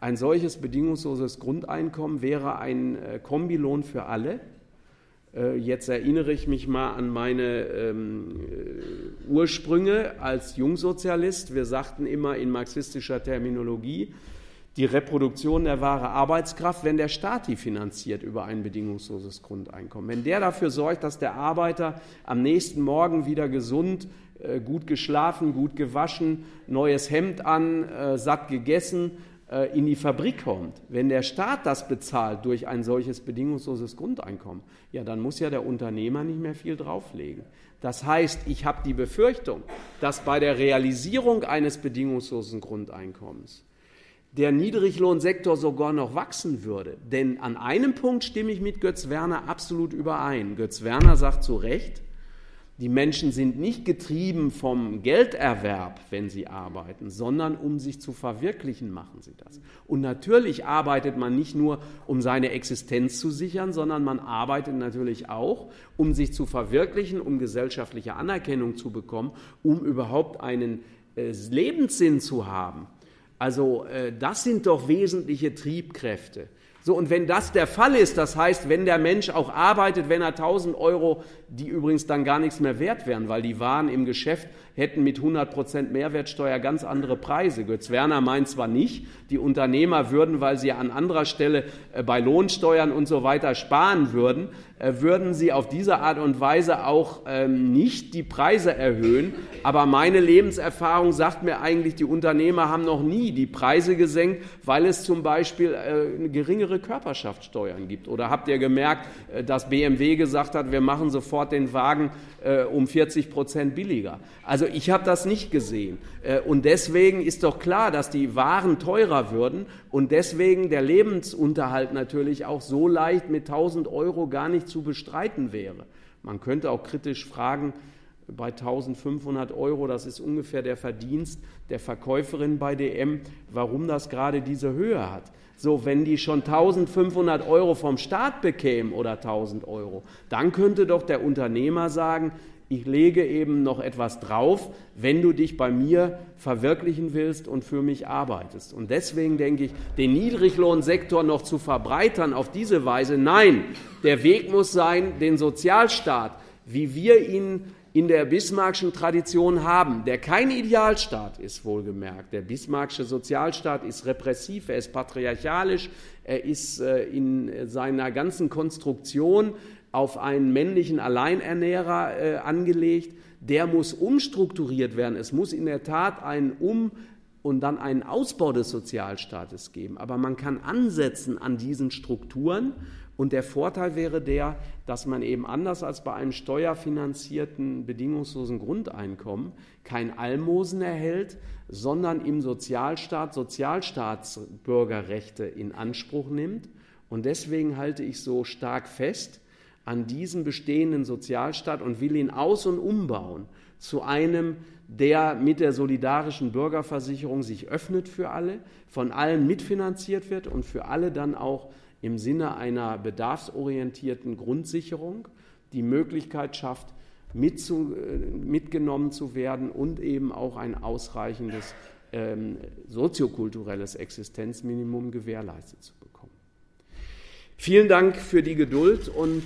S1: ein solches bedingungsloses Grundeinkommen wäre ein äh, Kombilohn für alle. Äh, jetzt erinnere ich mich mal an meine ähm, Ursprünge als Jungsozialist. Wir sagten immer in marxistischer Terminologie, die Reproduktion der wahre Arbeitskraft, wenn der Staat die finanziert über ein bedingungsloses Grundeinkommen. Wenn der dafür sorgt, dass der Arbeiter am nächsten Morgen wieder gesund, äh, gut geschlafen, gut gewaschen, neues Hemd an, äh, satt gegessen, äh, in die Fabrik kommt, wenn der Staat das bezahlt durch ein solches bedingungsloses Grundeinkommen, ja, dann muss ja der Unternehmer nicht mehr viel drauflegen. Das heißt, ich habe die Befürchtung, dass bei der Realisierung eines bedingungslosen Grundeinkommens der Niedriglohnsektor sogar noch wachsen würde. Denn an einem Punkt stimme ich mit Götz Werner absolut überein. Götz Werner sagt zu Recht, die Menschen sind nicht getrieben vom Gelderwerb, wenn sie arbeiten, sondern um sich zu verwirklichen, machen sie das. Und natürlich arbeitet man nicht nur, um seine Existenz zu sichern, sondern man arbeitet natürlich auch, um sich zu verwirklichen, um gesellschaftliche Anerkennung zu bekommen, um überhaupt einen äh, Lebenssinn zu haben. Also äh, das sind doch wesentliche Triebkräfte. So, und wenn das der Fall ist, das heißt, wenn der Mensch auch arbeitet, wenn er 1000 Euro, die übrigens dann gar nichts mehr wert wären, weil die Waren im Geschäft hätten mit 100 Prozent Mehrwertsteuer ganz andere Preise. Götz Werner meint zwar nicht, die Unternehmer würden, weil sie an anderer Stelle äh, bei Lohnsteuern und so weiter sparen würden, äh, würden sie auf diese Art und Weise auch ähm, nicht die Preise erhöhen. Aber meine Lebenserfahrung sagt mir eigentlich, die Unternehmer haben noch nie die Preise gesenkt, weil es zum Beispiel äh, geringere Körperschaftssteuern gibt. Oder habt ihr gemerkt, dass BMW gesagt hat, wir machen sofort den Wagen um 40 Prozent billiger? Also ich habe das nicht gesehen. Und deswegen ist doch klar, dass die Waren teurer würden und deswegen der Lebensunterhalt natürlich auch so leicht mit 1000 Euro gar nicht zu bestreiten wäre. Man könnte auch kritisch fragen, bei 1500 Euro, das ist ungefähr der Verdienst der Verkäuferin bei DM, warum das gerade diese Höhe hat. So, wenn die schon 1500 Euro vom Staat bekämen oder 1000 Euro, dann könnte doch der Unternehmer sagen, ich lege eben noch etwas drauf, wenn du dich bei mir verwirklichen willst und für mich arbeitest. Und deswegen denke ich, den Niedriglohnsektor noch zu verbreitern auf diese Weise, nein, der Weg muss sein, den Sozialstaat, wie wir ihn in der bismarckschen Tradition haben, der kein Idealstaat ist, wohlgemerkt. Der bismarckische Sozialstaat ist repressiv, er ist patriarchalisch, er ist äh, in seiner ganzen Konstruktion auf einen männlichen Alleinernährer äh, angelegt, der muss umstrukturiert werden. Es muss in der Tat einen Um- und dann einen Ausbau des Sozialstaates geben. Aber man kann ansetzen an diesen Strukturen Und der Vorteil wäre der, dass man eben anders als bei einem steuerfinanzierten bedingungslosen Grundeinkommen kein Almosen erhält, sondern im Sozialstaat Sozialstaatsbürgerrechte in Anspruch nimmt. Und deswegen halte ich so stark fest an diesem bestehenden Sozialstaat und will ihn aus- und umbauen zu einem, der mit der solidarischen Bürgerversicherung sich öffnet für alle, von allen mitfinanziert wird und für alle dann auch im Sinne einer bedarfsorientierten Grundsicherung die Möglichkeit schafft, mitzu, äh, mitgenommen zu werden und eben auch ein ausreichendes ähm, soziokulturelles Existenzminimum gewährleistet zu bekommen. Vielen Dank für die Geduld und